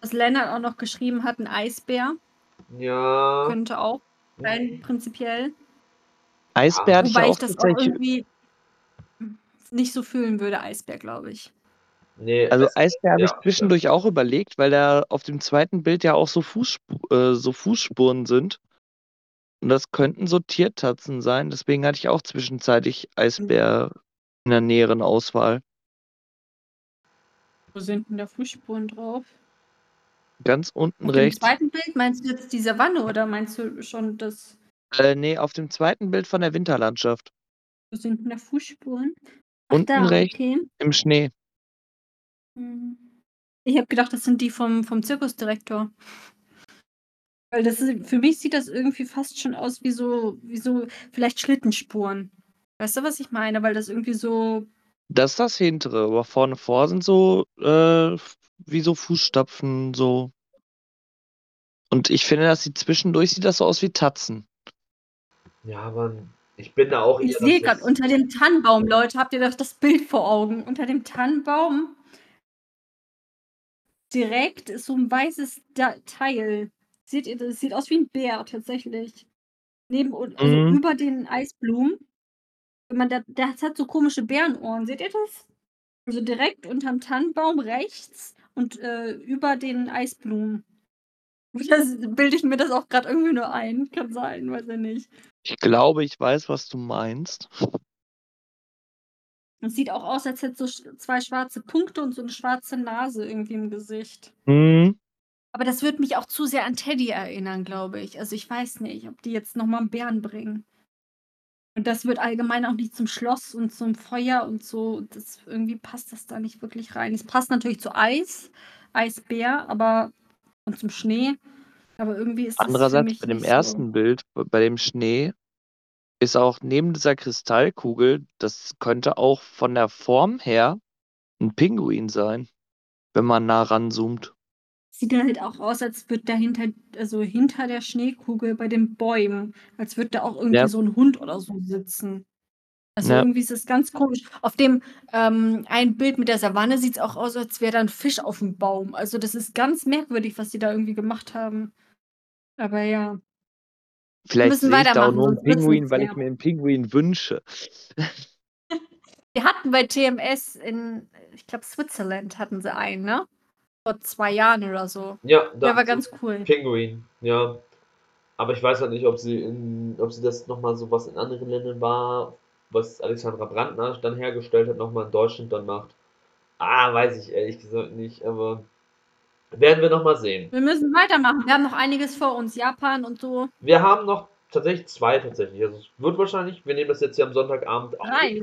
was Lennart auch noch geschrieben hat, ein Eisbär. Ja. Könnte auch sein, prinzipiell. Eisbär ja. Wobei ich, ich das auch irgendwie nicht so fühlen würde, Eisbär, glaube ich. Nee, also Eisbär habe ja, ich zwischendurch ja. auch überlegt, weil da auf dem zweiten Bild ja auch so, Fußsp äh, so Fußspuren sind. Und das könnten so Tiertatzen sein. Deswegen hatte ich auch zwischenzeitlich Eisbär in der näheren Auswahl. Wo sind denn da Fußspuren drauf? Ganz unten auf rechts. Auf dem zweiten Bild meinst du jetzt die Savanne oder meinst du schon das? Äh, nee, auf dem zweiten Bild von der Winterlandschaft. Wo sind denn da Fußspuren? Ach, unten da, rechts okay. im Schnee. Hm. Ich habe gedacht, das sind die vom, vom Zirkusdirektor. Weil das ist, für mich sieht das irgendwie fast schon aus wie so, wie so vielleicht Schlittenspuren. Weißt du, was ich meine? Weil das irgendwie so das ist das hintere, aber vorne vor sind so, äh, wie so Fußstapfen, so. Und ich finde, dass sie zwischendurch sieht das so aus wie Tatzen. Ja, aber ich bin da auch Ich sehe gerade unter dem Tannenbaum, Leute, habt ihr doch das Bild vor Augen? Unter dem Tannenbaum direkt ist so ein weißes Teil. Seht ihr, das sieht aus wie ein Bär tatsächlich. Neben, also Mhm. über den Eisblumen man da das hat so komische Bärenohren. Seht ihr das? Also direkt unterm Tannenbaum rechts und äh, über den Eisblumen. Das bilde ich mir das auch gerade irgendwie nur ein. Kann sein, weiß ich nicht. Ich glaube, ich weiß, was du meinst. Es sieht auch aus, als hätte so zwei schwarze Punkte und so eine schwarze Nase irgendwie im Gesicht. Mhm. Aber das würde mich auch zu sehr an Teddy erinnern, glaube ich. Also ich weiß nicht, ob die jetzt nochmal einen Bären bringen. Und das wird allgemein auch nicht zum Schloss und zum Feuer und so. Das irgendwie passt das da nicht wirklich rein. Es passt natürlich zu Eis, Eisbär, aber und zum Schnee. Aber irgendwie ist das Andererseits bei dem ersten so. Bild, bei dem Schnee, ist auch neben dieser Kristallkugel, das könnte auch von der Form her ein Pinguin sein, wenn man nah ranzoomt. Sieht halt auch aus, als würde dahinter, also hinter der Schneekugel bei den Bäumen, als würde da auch irgendwie ja. so ein Hund oder so sitzen. Also ja. irgendwie ist es ganz komisch. Auf dem ähm, ein Bild mit der Savanne sieht es auch aus, als wäre da ein Fisch auf dem Baum. Also das ist ganz merkwürdig, was sie da irgendwie gemacht haben. Aber ja. Vielleicht sehe ich da auch nur einen Pinguin, weil ich mir einen Pinguin wünsche. Wir hatten bei TMS in, ich glaube, Switzerland hatten sie einen, ne? Vor zwei Jahren oder so. Ja, der war ganz cool. Pinguin, ja. Aber ich weiß halt nicht, ob sie in, ob sie das nochmal so was in anderen Ländern war, was Alexandra Brandner dann hergestellt hat, nochmal in Deutschland dann macht. Ah, weiß ich ehrlich gesagt nicht, aber werden wir nochmal sehen. Wir müssen weitermachen. Wir haben noch einiges vor uns. Japan und so. Wir haben noch tatsächlich zwei tatsächlich. Also es wird wahrscheinlich, wir nehmen das jetzt hier am Sonntagabend auf. Drei.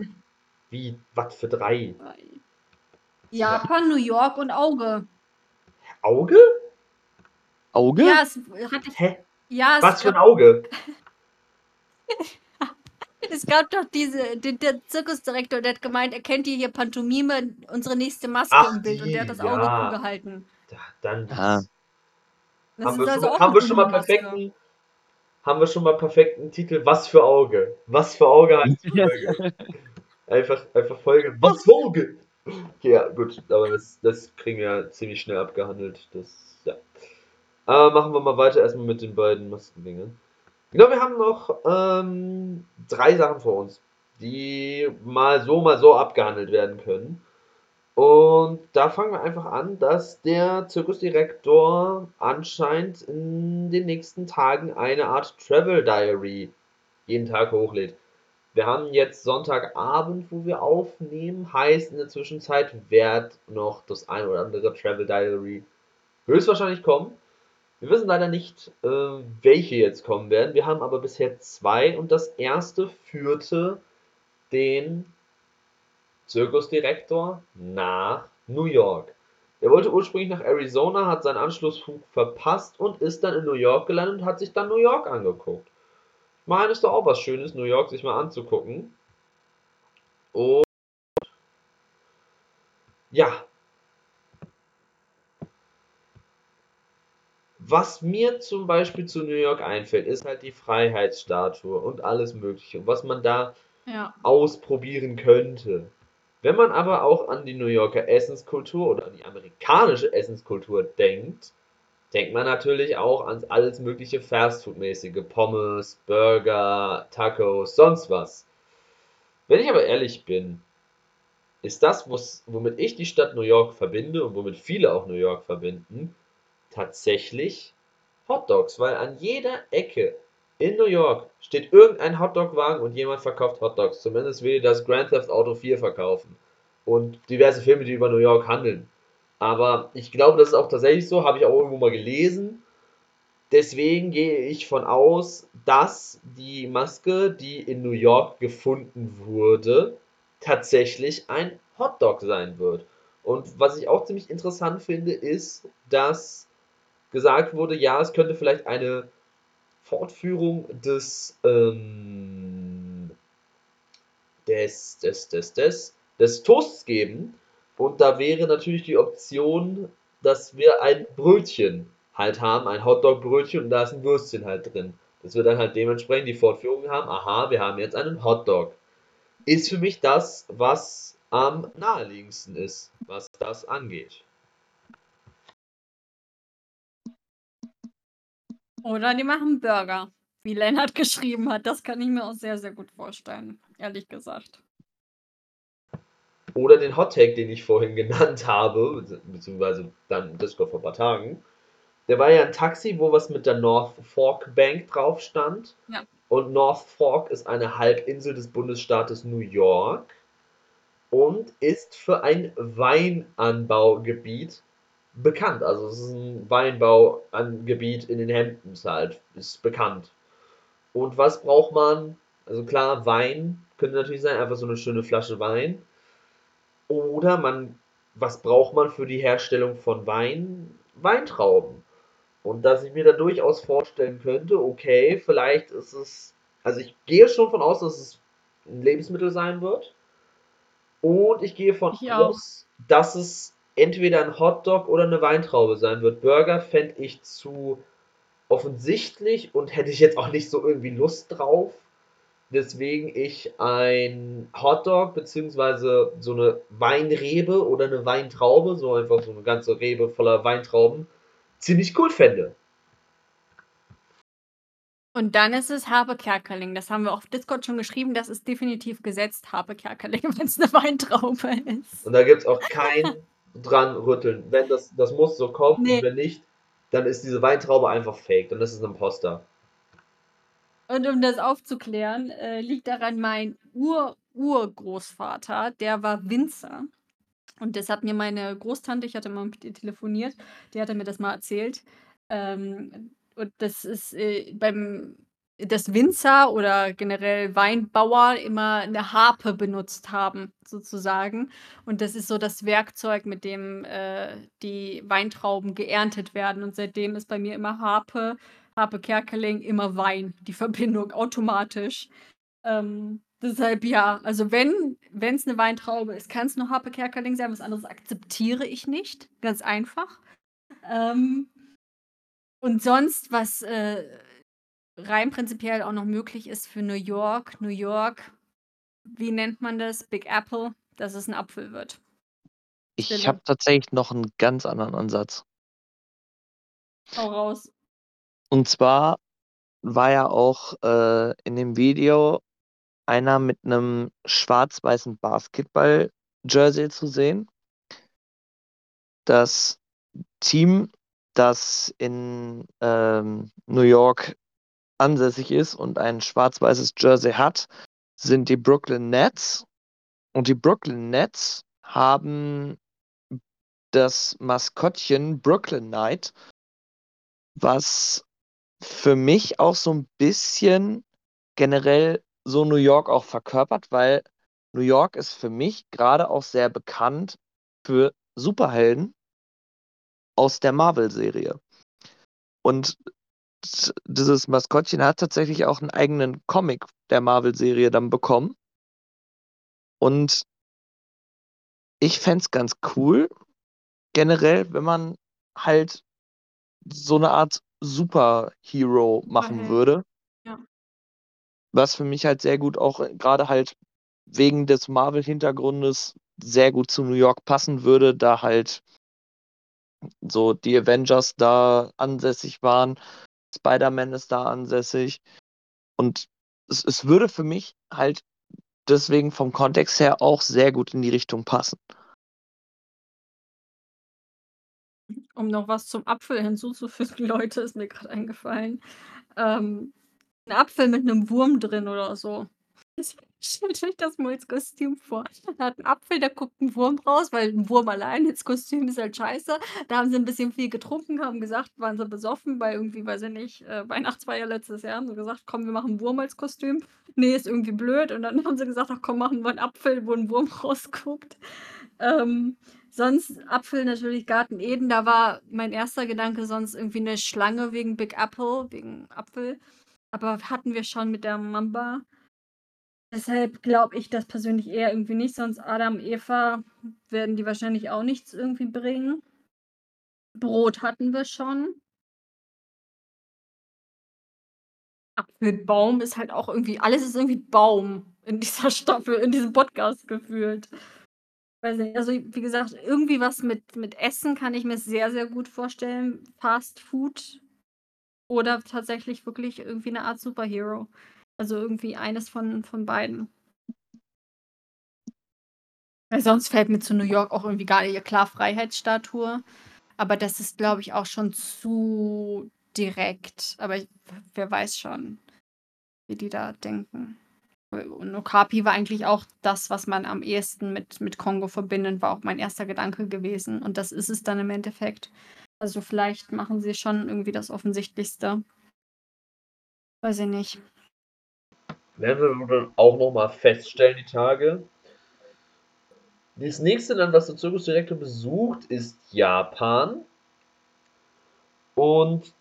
Wie? Was für drei? drei. Japan, New York und Auge. Auge? Auge? Ja, es hatte Hä? Ja, Was für ein Auge? Es gab doch diese, den, der Zirkusdirektor, der hat gemeint, er kennt hier Pantomime, unsere nächste Maske Ach, im Bild und der hat das die, Auge ja. zugehalten. Da, dann Ja. Das haben, ist wir also schon, auch haben wir schon mal perfekten, haben wir schon mal perfekten Titel. Was für Auge? Was für Auge heißt die Folge? Einfach, einfach Folge. Was für Auge? Ja, gut, aber das, das kriegen wir ja ziemlich schnell abgehandelt. Das, ja. Aber machen wir mal weiter erstmal mit den beiden Maskendingen. Genau, wir haben noch ähm, drei Sachen vor uns, die mal so, mal so abgehandelt werden können. Und da fangen wir einfach an, dass der Zirkusdirektor anscheinend in den nächsten Tagen eine Art Travel Diary jeden Tag hochlädt. Wir haben jetzt Sonntagabend, wo wir aufnehmen, heißt in der Zwischenzeit wird noch das ein oder andere Travel Diary höchstwahrscheinlich kommen. Wir wissen leider nicht, äh, welche jetzt kommen werden. Wir haben aber bisher zwei und das erste führte den Zirkusdirektor nach New York. Er wollte ursprünglich nach Arizona, hat seinen Anschlussflug verpasst und ist dann in New York gelandet und hat sich dann New York angeguckt. Meine, ist doch auch was Schönes, New York sich mal anzugucken. Und ja. Was mir zum Beispiel zu New York einfällt, ist halt die Freiheitsstatue und alles Mögliche. Und was man da Ja. ausprobieren könnte. Wenn man aber auch an die New Yorker Essenskultur oder an die amerikanische Essenskultur denkt, denkt man natürlich auch an alles mögliche Fastfood-mäßige, Pommes, Burger, Tacos, sonst was. Wenn ich aber ehrlich bin, ist das, womit ich die Stadt New York verbinde und womit viele auch New York verbinden, tatsächlich Hotdogs, weil an jeder Ecke in New York steht irgendein Hotdog-Wagen und jemand verkauft Hotdogs. Zumindest will das Grand Theft Auto 4 verkaufen. Und diverse Filme, die über New York handeln. Aber ich glaube, das ist auch tatsächlich so, habe ich auch irgendwo mal gelesen. Deswegen gehe ich von aus, dass die Maske, die in New York gefunden wurde, tatsächlich ein Hotdog sein wird. Und was ich auch ziemlich interessant finde, ist, dass gesagt wurde, ja, es könnte vielleicht eine Fortführung des, ähm, des, des, des, des, des Toasts geben. Und da wäre natürlich die Option, dass wir ein Brötchen halt haben, ein Hotdog-Brötchen und da ist ein Würstchen halt drin. Dass wir dann halt dementsprechend die Fortführung haben, aha, wir haben jetzt einen Hotdog. Ist für mich das, was am naheliegendsten ist, was das angeht. Oder die machen Burger, wie Lennart geschrieben hat. Das kann ich mir auch sehr, sehr gut vorstellen, ehrlich gesagt. Oder den Hottag, den ich vorhin genannt habe, be- beziehungsweise dann Discord vor ein paar Tagen. Der war ja ein Taxi, wo was mit der North Fork Bank drauf stand. Ja. Und North Fork ist eine Halbinsel des Bundesstaates New York und ist für ein Weinanbaugebiet bekannt. Also es ist ein Weinbaugebiet in den Hamptons halt, ist bekannt. Und was braucht man? Also klar, Wein könnte natürlich sein, einfach so eine schöne Flasche Wein. Oder man, was braucht man für die Herstellung von Wein? Weintrauben. Und dass ich mir da durchaus vorstellen könnte, okay, vielleicht ist es, also ich gehe schon von aus, dass es ein Lebensmittel sein wird. Und ich gehe von Ich auch. aus, dass es entweder ein Hotdog oder eine Weintraube sein wird. Burger fände ich zu offensichtlich und hätte ich jetzt auch nicht so irgendwie Lust drauf. Deswegen ich ein Hotdog beziehungsweise so eine Weinrebe oder eine Weintraube, so einfach so eine ganze Rebe voller Weintrauben, ziemlich cool fände. Und dann ist es Harpe Kerkeling. Das haben wir auf Discord schon geschrieben. Das ist definitiv gesetzt, Harpe Kerkeling, wenn es eine Weintraube ist. Und da gibt es auch kein dran rütteln. Wenn das, das muss so kommen, Nee. und wenn nicht, dann ist diese Weintraube einfach fake. Dann ist es ein Imposter. Und um das aufzuklären, äh, liegt daran, mein Ur-Urgroßvater, der war Winzer. Und das hat mir meine Großtante, ich hatte mal mit ihr telefoniert, die hatte mir das mal erzählt. Ähm, und das ist äh, beim dass Winzer oder generell Weinbauer immer eine Harpe benutzt haben, sozusagen. Und das ist so das Werkzeug, mit dem äh, die Weintrauben geerntet werden. Und seitdem ist bei mir immer Harpe Harpe Kerkeling immer Wein, die Verbindung automatisch. Ähm, deshalb ja, also wenn es eine Weintraube ist, kann es nur Harpe Kerkeling sein, was anderes akzeptiere ich nicht, ganz einfach. Ähm, und sonst, was äh, rein prinzipiell auch noch möglich ist für New York, New York, wie nennt man das? Big Apple, dass es ein Apfel wird. Ich habe tatsächlich noch einen ganz anderen Ansatz. Hau raus. Und zwar war ja auch äh, in dem Video einer mit einem schwarz-weißen Basketball-Jersey zu sehen. Das Team, das in ähm, New York ansässig ist und ein schwarz-weißes Jersey hat, sind die Brooklyn Nets. Und die Brooklyn Nets haben das Maskottchen Brooklyn Knight, was für mich auch so ein bisschen generell so New York auch verkörpert, weil New York ist für mich gerade auch sehr bekannt für Superhelden aus der Marvel-Serie. Und dieses Maskottchen hat tatsächlich auch einen eigenen Comic der Marvel-Serie dann bekommen. Und ich fände es ganz cool, generell, wenn man halt so eine Art Superhero machen Superheld. würde. Ja. Was für mich halt sehr gut auch gerade halt wegen des Marvel-Hintergrundes sehr gut zu New York passen würde, da halt so die Avengers da ansässig waren, Spider-Man ist da ansässig und es, es würde für mich halt deswegen vom Kontext her auch sehr gut in die Richtung passen. Um noch was zum Apfel hinzuzufügen, Leute, ist mir gerade eingefallen. Ähm, ein Apfel mit einem Wurm drin oder so. Stellt euch das mal als Kostüm vor. Da hat ein Apfel, da guckt ein Wurm raus, weil ein Wurm allein ins Kostüm ist halt scheiße. Da haben sie ein bisschen viel getrunken, haben gesagt, waren sie besoffen, weil irgendwie, weiß ich nicht, äh, Weihnachtsfeier letztes Jahr haben sie gesagt, komm, wir machen Wurm als Kostüm. Nee, ist irgendwie blöd. Und dann haben sie gesagt, ach komm, machen wir einen Apfel, wo ein Wurm rausguckt. Ähm, sonst Apfel natürlich Garten Eden, da war mein erster Gedanke sonst irgendwie eine Schlange wegen Big Apple, wegen Apfel. Aber hatten wir schon mit der Mamba. Deshalb glaube ich das persönlich eher irgendwie nicht, sonst Adam, Eva werden die wahrscheinlich auch nichts irgendwie bringen. Brot hatten wir schon. Apfelbaum ist halt auch irgendwie, alles ist irgendwie Baum in dieser Staffel, in diesem Podcast gefühlt. Weiß nicht, also wie gesagt, irgendwie was mit, mit Essen kann ich mir sehr, sehr gut vorstellen. Fast Food oder tatsächlich wirklich irgendwie eine Art Superhero. Also irgendwie eines von, von beiden. Weil sonst fällt mir zu New York auch irgendwie gar nicht klar Freiheitsstatue. Aber das ist, glaube ich, auch schon zu direkt. Aber ich, wer weiß schon, wie die da denken. Und Okapi war eigentlich auch das, was man am ehesten mit, mit Kongo verbindet, war auch mein erster Gedanke gewesen. Und das ist es dann im Endeffekt. Also vielleicht machen sie schon irgendwie das Offensichtlichste. Weiß ich nicht. Werden wir dann auch nochmal feststellen, die Tage. Das nächste Land, was der Zirkusdirektor besucht, ist Japan. Und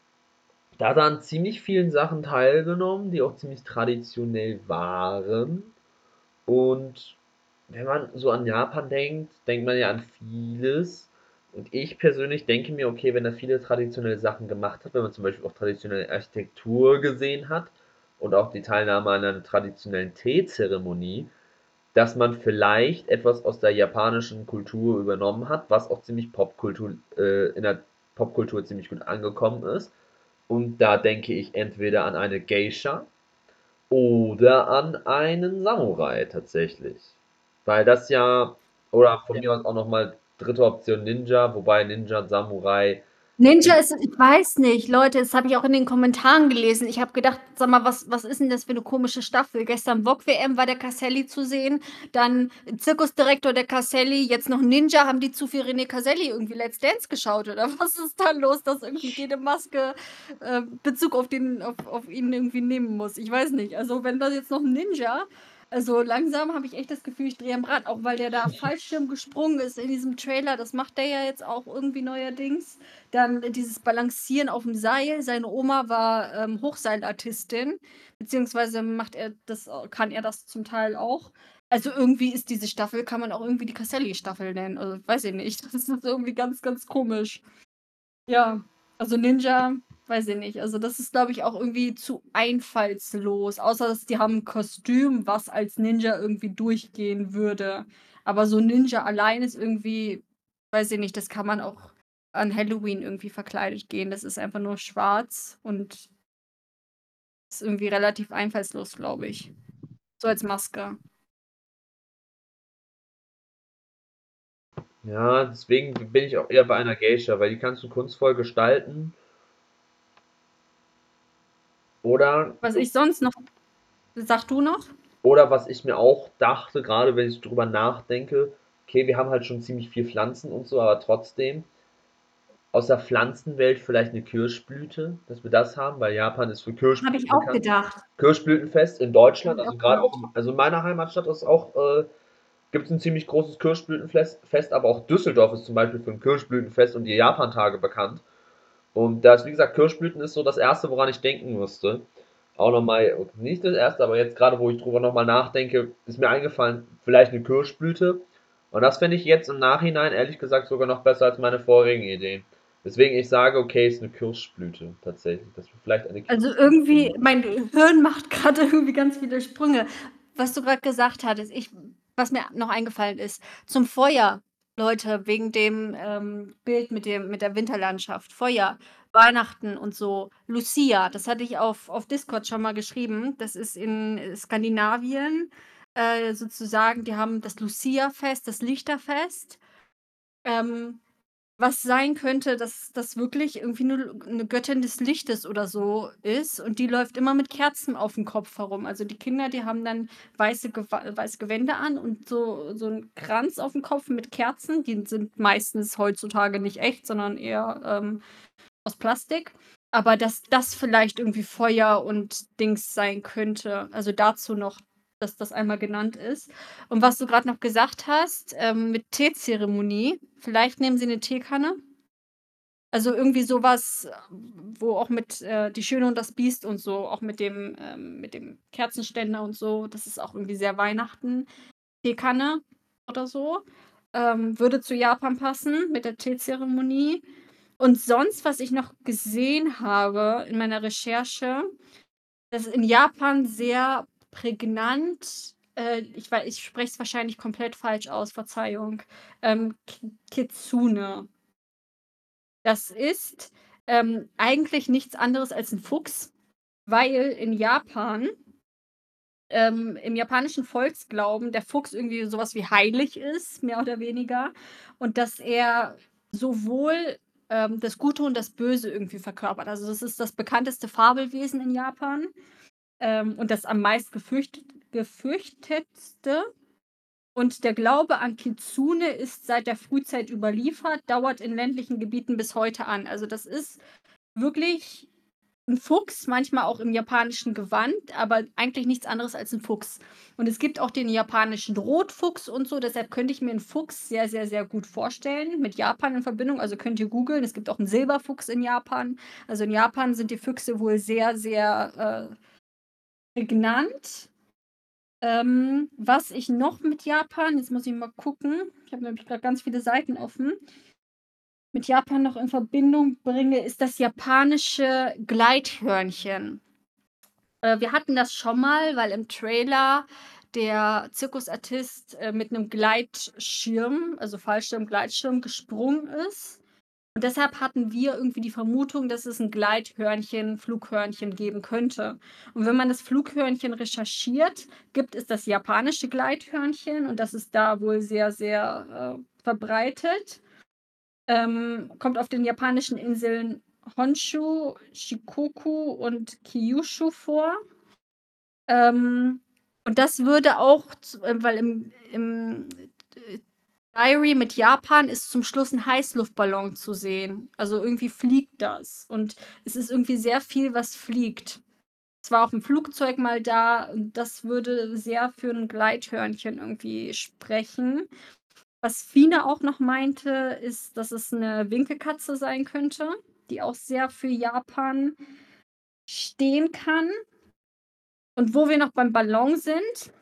da hat er an ziemlich vielen Sachen teilgenommen, die auch ziemlich traditionell waren. Und wenn man so an Japan denkt, denkt man ja an vieles. Und ich persönlich denke mir, okay, wenn er viele traditionelle Sachen gemacht hat, wenn man zum Beispiel auch traditionelle Architektur gesehen hat und auch die Teilnahme an einer traditionellen Teezeremonie, dass man vielleicht etwas aus der japanischen Kultur übernommen hat, was auch ziemlich Popkultur, äh, in der Popkultur ziemlich gut angekommen ist. Und da denke ich entweder an eine Geisha oder an einen Samurai tatsächlich. Weil das ja, oder von mir aus auch nochmal dritte Option Ninja, wobei Ninja und Samurai Ninja ist, ich weiß nicht, Leute, das habe ich auch in den Kommentaren gelesen. Ich habe gedacht, sag mal, was, was ist denn das für eine komische Staffel? Gestern Vogue WM war der Caselli zu sehen, dann Zirkusdirektor der Caselli, jetzt noch Ninja, haben die zu viel René Caselli irgendwie Let's Dance geschaut oder was ist da los, dass irgendwie jede Maske äh, Bezug auf, den, auf, auf ihn irgendwie nehmen muss? Ich weiß nicht. Also, wenn das jetzt noch Ninja Also langsam habe ich echt das Gefühl, ich drehe am Rad, auch weil der da Fallschirm gesprungen ist in diesem Trailer. Das macht der ja jetzt auch irgendwie neuerdings. Dann dieses Balancieren auf dem Seil. Seine Oma war ähm, Hochseilartistin, beziehungsweise macht er das, kann er das zum Teil auch. Also irgendwie ist diese Staffel, kann man auch irgendwie die Caselli-Staffel nennen. Also weiß ich nicht. Das ist irgendwie ganz, ganz komisch. Ja, also Ninja, weiß ich nicht. Also das ist, glaube ich, auch irgendwie zu einfallslos. Außer dass die haben ein Kostüm, was als Ninja irgendwie durchgehen würde. Aber so Ninja allein ist irgendwie, weiß ich nicht, das kann man auch an Halloween irgendwie verkleidet gehen. Das ist einfach nur schwarz und ist irgendwie relativ einfallslos, glaube ich. So als Maske. Ja, deswegen bin ich auch eher bei einer Geisha, weil die kannst du kunstvoll gestalten. Oder, Was ich sonst noch. Sag du noch? oder was ich mir auch dachte, gerade wenn ich drüber nachdenke, okay, wir haben halt schon ziemlich viel Pflanzen und so, aber trotzdem, aus der Pflanzenwelt vielleicht eine Kirschblüte, dass wir das haben, weil Japan ist für Habe Kirschblüten ich auch gedacht. Kirschblütenfest in Deutschland, also gerade auch, also in meiner Heimatstadt ist auch, äh, gibt es ein ziemlich großes Kirschblütenfest, Fest, aber auch Düsseldorf ist zum Beispiel für ein Kirschblütenfest und die Japantage bekannt. Und das, wie gesagt, Kirschblüten ist so das Erste, woran ich denken musste. Auch nochmal, nicht das Erste, aber jetzt gerade, wo ich drüber nochmal nachdenke, ist mir eingefallen, vielleicht eine Kirschblüte. Und das finde ich jetzt im Nachhinein, ehrlich gesagt, sogar noch besser als meine vorigen Ideen. Deswegen ich sage, okay, ist eine Kirschblüte tatsächlich. Das vielleicht eine Also Kirschblüte irgendwie, finden. mein Hirn macht gerade irgendwie ganz viele Sprünge. Was du gerade gesagt hattest, ich, was mir noch eingefallen ist, zum Feuer, Leute, wegen dem ähm, Bild mit dem, mit der Winterlandschaft. Feuer, Weihnachten und so. Lucia, das hatte ich auf, auf Discord schon mal geschrieben. Das ist in Skandinavien äh, sozusagen, die haben das Lucia-Fest, das Lichterfest. Ähm, was sein könnte, dass das wirklich irgendwie nur eine Göttin des Lichtes oder so ist und die läuft immer mit Kerzen auf dem Kopf herum. Also die Kinder, die haben dann weiße, Gewa weiße Gewänder an und so, so einen Kranz auf dem Kopf mit Kerzen. Die sind meistens heutzutage nicht echt, sondern eher ähm, aus Plastik. Aber dass das vielleicht irgendwie Feuer und Dings sein könnte. Also dazu noch, dass das einmal genannt ist. Und was du gerade noch gesagt hast, ähm, mit Teezeremonie, vielleicht nehmen sie eine Teekanne. Also irgendwie sowas, wo auch mit äh, Die Schöne und das Biest und so, auch mit dem, ähm, mit dem Kerzenständer und so, das ist auch irgendwie sehr Weihnachten. Teekanne oder so. Ähm, würde zu Japan passen mit der Teezeremonie. Und sonst, was ich noch gesehen habe in meiner Recherche, dass in Japan sehr prägnant, äh, ich ich spreche es wahrscheinlich komplett falsch aus, Verzeihung, ähm, Ki Kitsune. Das ist ähm, eigentlich nichts anderes als ein Fuchs, weil in Japan, ähm, im japanischen Volksglauben, der Fuchs irgendwie sowas wie heilig ist, mehr oder weniger, und dass er sowohl ähm, das Gute und das Böse irgendwie verkörpert. Also das ist das bekannteste Fabelwesen in Japan ähm, und das am meist gefürchtet, gefürchtetste. Und der Glaube an Kitsune ist seit der Frühzeit überliefert, dauert in ländlichen Gebieten bis heute an. Also das ist wirklich ein Fuchs, manchmal auch im japanischen Gewand, aber eigentlich nichts anderes als ein Fuchs. Und es gibt auch den japanischen Rotfuchs und so, deshalb könnte ich mir einen Fuchs sehr, sehr, sehr gut vorstellen, mit Japan in Verbindung. Also könnt ihr googeln, es gibt auch einen Silberfuchs in Japan. Also in Japan sind die Füchse wohl sehr, sehr äh, prägnant. Ähm, was ich noch mit Japan, jetzt muss ich mal gucken, ich habe nämlich gerade ganz viele Seiten offen, mit Japan noch in Verbindung bringe, ist das japanische Gleithörnchen. Äh, wir hatten das schon mal, weil im Trailer der Zirkusartist äh, mit einem Gleitschirm, also Fallschirm, Gleitschirm, gesprungen ist. Und deshalb hatten wir irgendwie die Vermutung, dass es ein Gleithörnchen, Flughörnchen geben könnte. Und wenn man das Flughörnchen recherchiert, gibt es das japanische Gleithörnchen und das ist da wohl sehr, sehr äh, verbreitet. Ähm, kommt auf den japanischen Inseln Honshu, Shikoku und Kyushu vor. Ähm, und das würde auch, äh, weil im, im Diary mit Japan ist zum Schluss ein Heißluftballon zu sehen. Also irgendwie fliegt das. Und es ist irgendwie sehr viel, was fliegt. Es war auch 'n Flugzeug mal da und das würde sehr für 'n Gleithörnchen irgendwie sprechen. Was Fine auch noch meinte, ist, dass es 'ne Winkelkatze sein könnte, die auch sehr für Japan stehen kann. Und wo wir noch beim Ballon sind,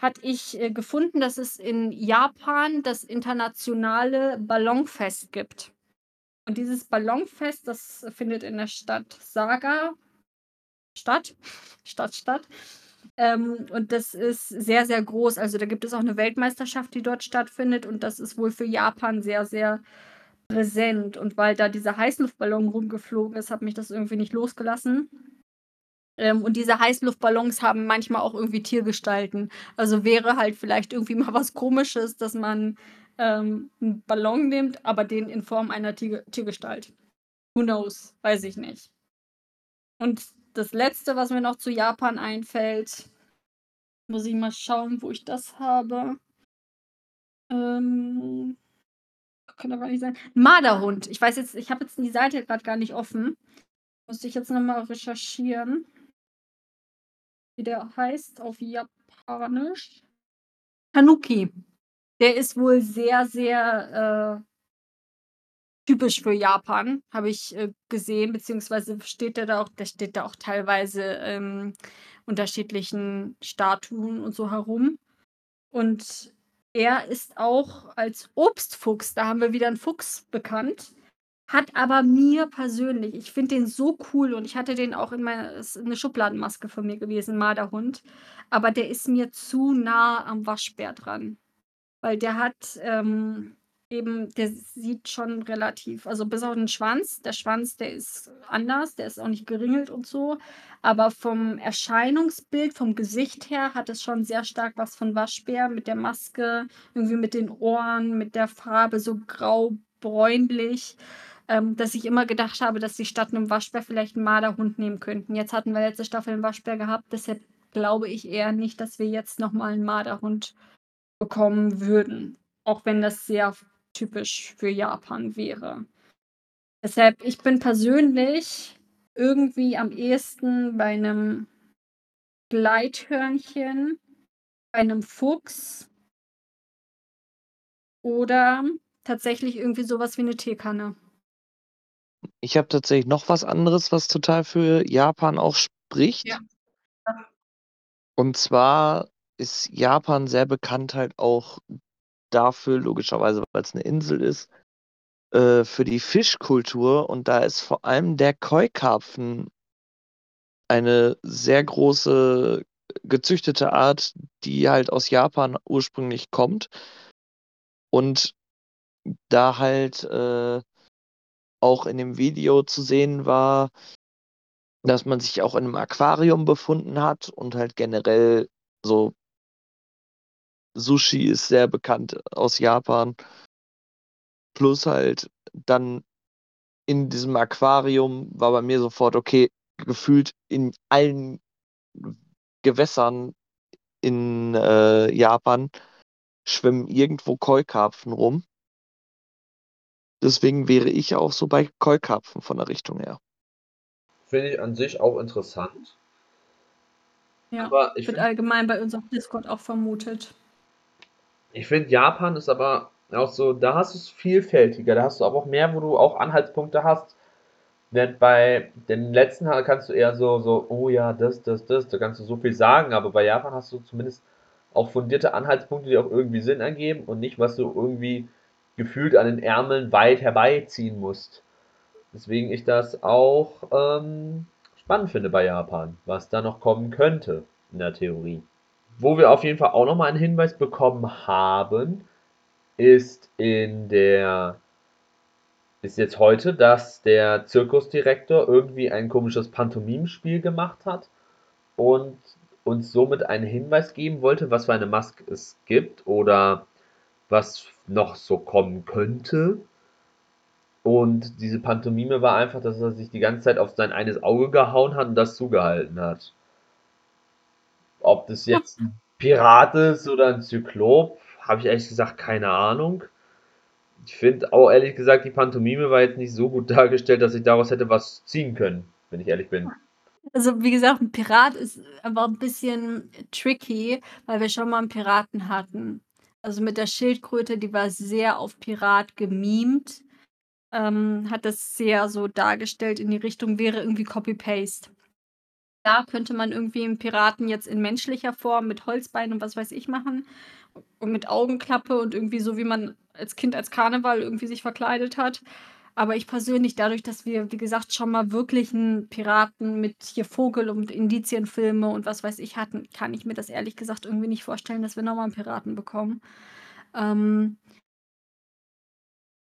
hatte ich, äh, gefunden, dass es in Japan das internationale Ballonfest gibt. Und dieses Ballonfest, das findet in der Stadt Saga statt. Stadt, Stadt. Ähm, und das ist sehr, sehr groß. Also, da gibt es auch 'ne Weltmeisterschaft, die dort stattfindet und das ist wohl für Japan sehr, sehr präsent. Und weil da dieser Heißluftballon rumgeflogen ist, hat mich das irgendwie nicht losgelassen. Ähm, und diese Heißluftballons haben manchmal auch irgendwie Tiergestalten. Also, wäre halt vielleicht irgendwie mal was Komisches, dass man, ähm, 'n Ballon nimmt, aber den in Form einer Tier Tiergestalt. Who knows? Weiß ich nicht. Und das Letzte, was mir noch zu Japan einfällt muss ich mal schauen, wo ich das habe. Ähm kann gar nicht sein. Marderhund. Ich weiß jetzt ich habe jetzt die Seite grad gar nicht offen. Müsste ich jetzt noch mal recherchieren. Wie der heißt auf Japanisch. Tanuki. Der ist wohl sehr, sehr, äh typisch für Japan, habe ich, äh, gesehen, beziehungsweise steht der da auch der steht da auch teilweise, ähm, unterschiedlichen Statuen und so herum. Und er ist auch als Obstfuchs, da haben wir wieder 'n Fuchs bekannt, hat aber mir persönlich ich finde den so cool und ich hatte den auch in meiner ist 'ne Schubladenmaske von mir gewesen, Marderhund, aber der ist mir zu nah am Waschbär dran. Weil der hat, ähm, eben der sieht schon relativ also, bis auf den Schwanz der Schwanz, der ist anders, der ist auch nicht geringelt und so, aber vom Erscheinungsbild, vom Gesicht her hat es schon sehr stark was von Waschbär mit der Maske, irgendwie mit den Ohren, mit der Farbe so grau-bräunlich, ähm, dass ich immer gedacht habe, dass sie statt 'nem Waschbär vielleicht 'n Marderhund nehmen könnten. Jetzt hatten wir letzte Staffel 'n Waschbär gehabt, deshalb glaube ich eher nicht, dass wir jetzt noch mal 'n Marderhund bekommen würden, auch wenn das sehr typisch für Japan wäre. Deshalb ich bin persönlich irgendwie am ehesten bei 'nem Gleithörnchen, bei 'nem Fuchs oder tatsächlich irgendwie so was wie 'ne Teekanne. Ich habe tatsächlich noch was anderes, was total für Japan auch Ja. spricht. Und zwar ist Japan sehr bekannt halt auch dafür, logischerweise, weil's 'ne Insel ist, äh, für die Fischkultur und da ist vor allem der Koi-Karpfen eine sehr große gezüchtete Art, die halt aus Japan ursprünglich kommt. Und da halt, äh, auch in dem Video zu sehen war dass man sich auch in 'nem Aquarium befunden hat und halt generell so Sushi ist sehr bekannt aus Japan. Plus halt dann in diesem Aquarium war bei mir sofort, okay, gefühlt in allen Gewässern in, äh, Japan schwimmen irgendwo Koi-Karpfen rum. Deswegen wäre ich auch so bei Koi-Karpfen von der Richtung her. Finde ich an sich auch interessant. Ja, Aber ich wird finde allgemein bei uns auf Discord auch vermutet. Ich finde, Japan ist aber auch so da hast du's vielfältiger, da hast du aber auch mehr, wo du auch Anhaltspunkte hast. Während bei den letzten kannst du eher so so: „Oh ja, das, das, das“, da kannst du so viel sagen, aber bei Japan hast du zumindest auch fundierte Anhaltspunkte, die auch irgendwie Sinn ergeben und nicht, was du irgendwie gefühlt an den Ärmeln weit herbeiziehen musst. Weswegen ich das auch, ähm, spannend finde bei Japan, was da noch kommen könnte in der Theorie. Wo wir auf jeden Fall auch noch mal einen Hinweis bekommen haben, ist in der ist jetzt heute, dass der Zirkusdirektor irgendwie ein komisches Pantomime-Spiel gemacht hat und uns somit einen Hinweis geben wollte, was für eine Maske es gibt oder was noch so kommen könnte. Und diese Pantomime war einfach, dass er sich die ganze Zeit auf sein eines Auge gehauen hat und das zugehalten hat. Ob das jetzt 'n Pirat ist oder 'n Zyklop, habe ich ehrlich gesagt keine Ahnung. Ich finde auch ehrlich gesagt, die Pantomime war jetzt nicht so gut dargestellt, dass ich daraus hätte was ziehen können, wenn ich ehrlich bin. Also, wie gesagt, 'n Pirat ist aber 'n bisschen tricky, weil wir schon mal 'n Piraten hatten. Also, mit der Schildkröte, die war sehr auf Pirat gemimt, ähm, hat das sehr so dargestellt in die Richtung wäre irgendwie Copy Paste. Da könnte man irgendwie 'n Piraten jetzt in menschlicher Form mit Holzbeinen und was weiß ich machen und mit Augenklappe und irgendwie so, wie man als Kind als Karneval irgendwie sich verkleidet hat. Aber ich persönlich, dadurch, dass wir, wie gesagt, schon mal wirklich 'n Piraten mit hier Vogel und Indizienfilme und was weiß ich hatten, kann ich mir das ehrlich gesagt irgendwie nicht vorstellen, dass wir noch mal 'n Piraten bekommen. Ähm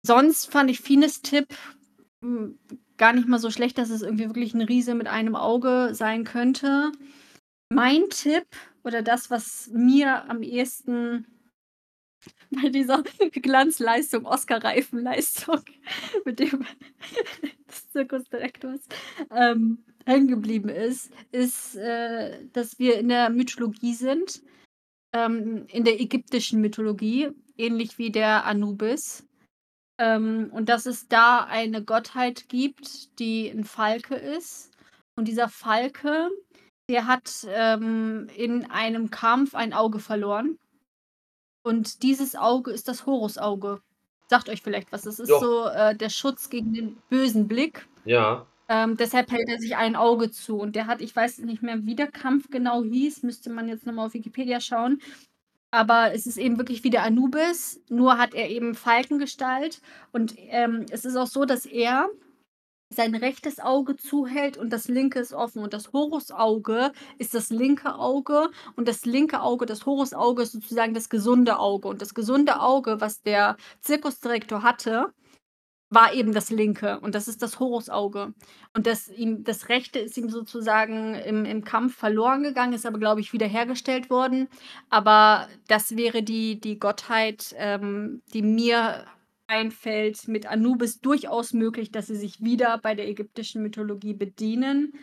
sonst fand ich Fines Tipp, hm, gar nicht mal so schlecht, dass es irgendwie wirklich 'n Riese mit einem Auge sein könnte. Mein Tipp oder das, was mir am ehesten bei dieser Glanzleistung, Oscar-Reifenleistung mit dem des Zirkusdirektors, ähm, hängen geblieben ist, ist, äh, dass wir in der Mythologie sind, ähm, in der ägyptischen Mythologie, ähnlich wie der Anubis. Ähm, und dass es da eine Gottheit gibt, die 'n Falke ist. Und dieser Falke, der hat, ähm, in einem Kampf ein Auge verloren. Und dieses Auge ist das Horusauge. Sagt euch vielleicht was. Das ist Doch. so, äh, der Schutz gegen den bösen Blick. Ja. Ähm, deshalb hält er sich ein Auge zu. Und der hat ich weiß nicht mehr, wie der Kampf genau hieß, müsste man jetzt noch mal auf Wikipedia schauen. Aber es ist eben wirklich wie der Anubis, nur hat er eben Falkengestalt. Und, ähm, es ist auch so, dass er sein rechtes Auge zuhält und das linke ist offen. Und das Horusauge ist das linke Auge und das linke Auge, das Horusauge ist sozusagen das gesunde Auge. Und das gesunde Auge, was der Zirkusdirektor hatte, war eben das linke und das ist das Horusauge. Und das ihm das Rechte ist ihm sozusagen im im Kampf verloren gegangen, ist aber, glaube ich, wiederhergestellt worden. Aber das wäre die die Gottheit, ähm, die mir einfällt mit Anubis durchaus möglich, dass sie sich wieder bei der ägyptischen Mythologie bedienen.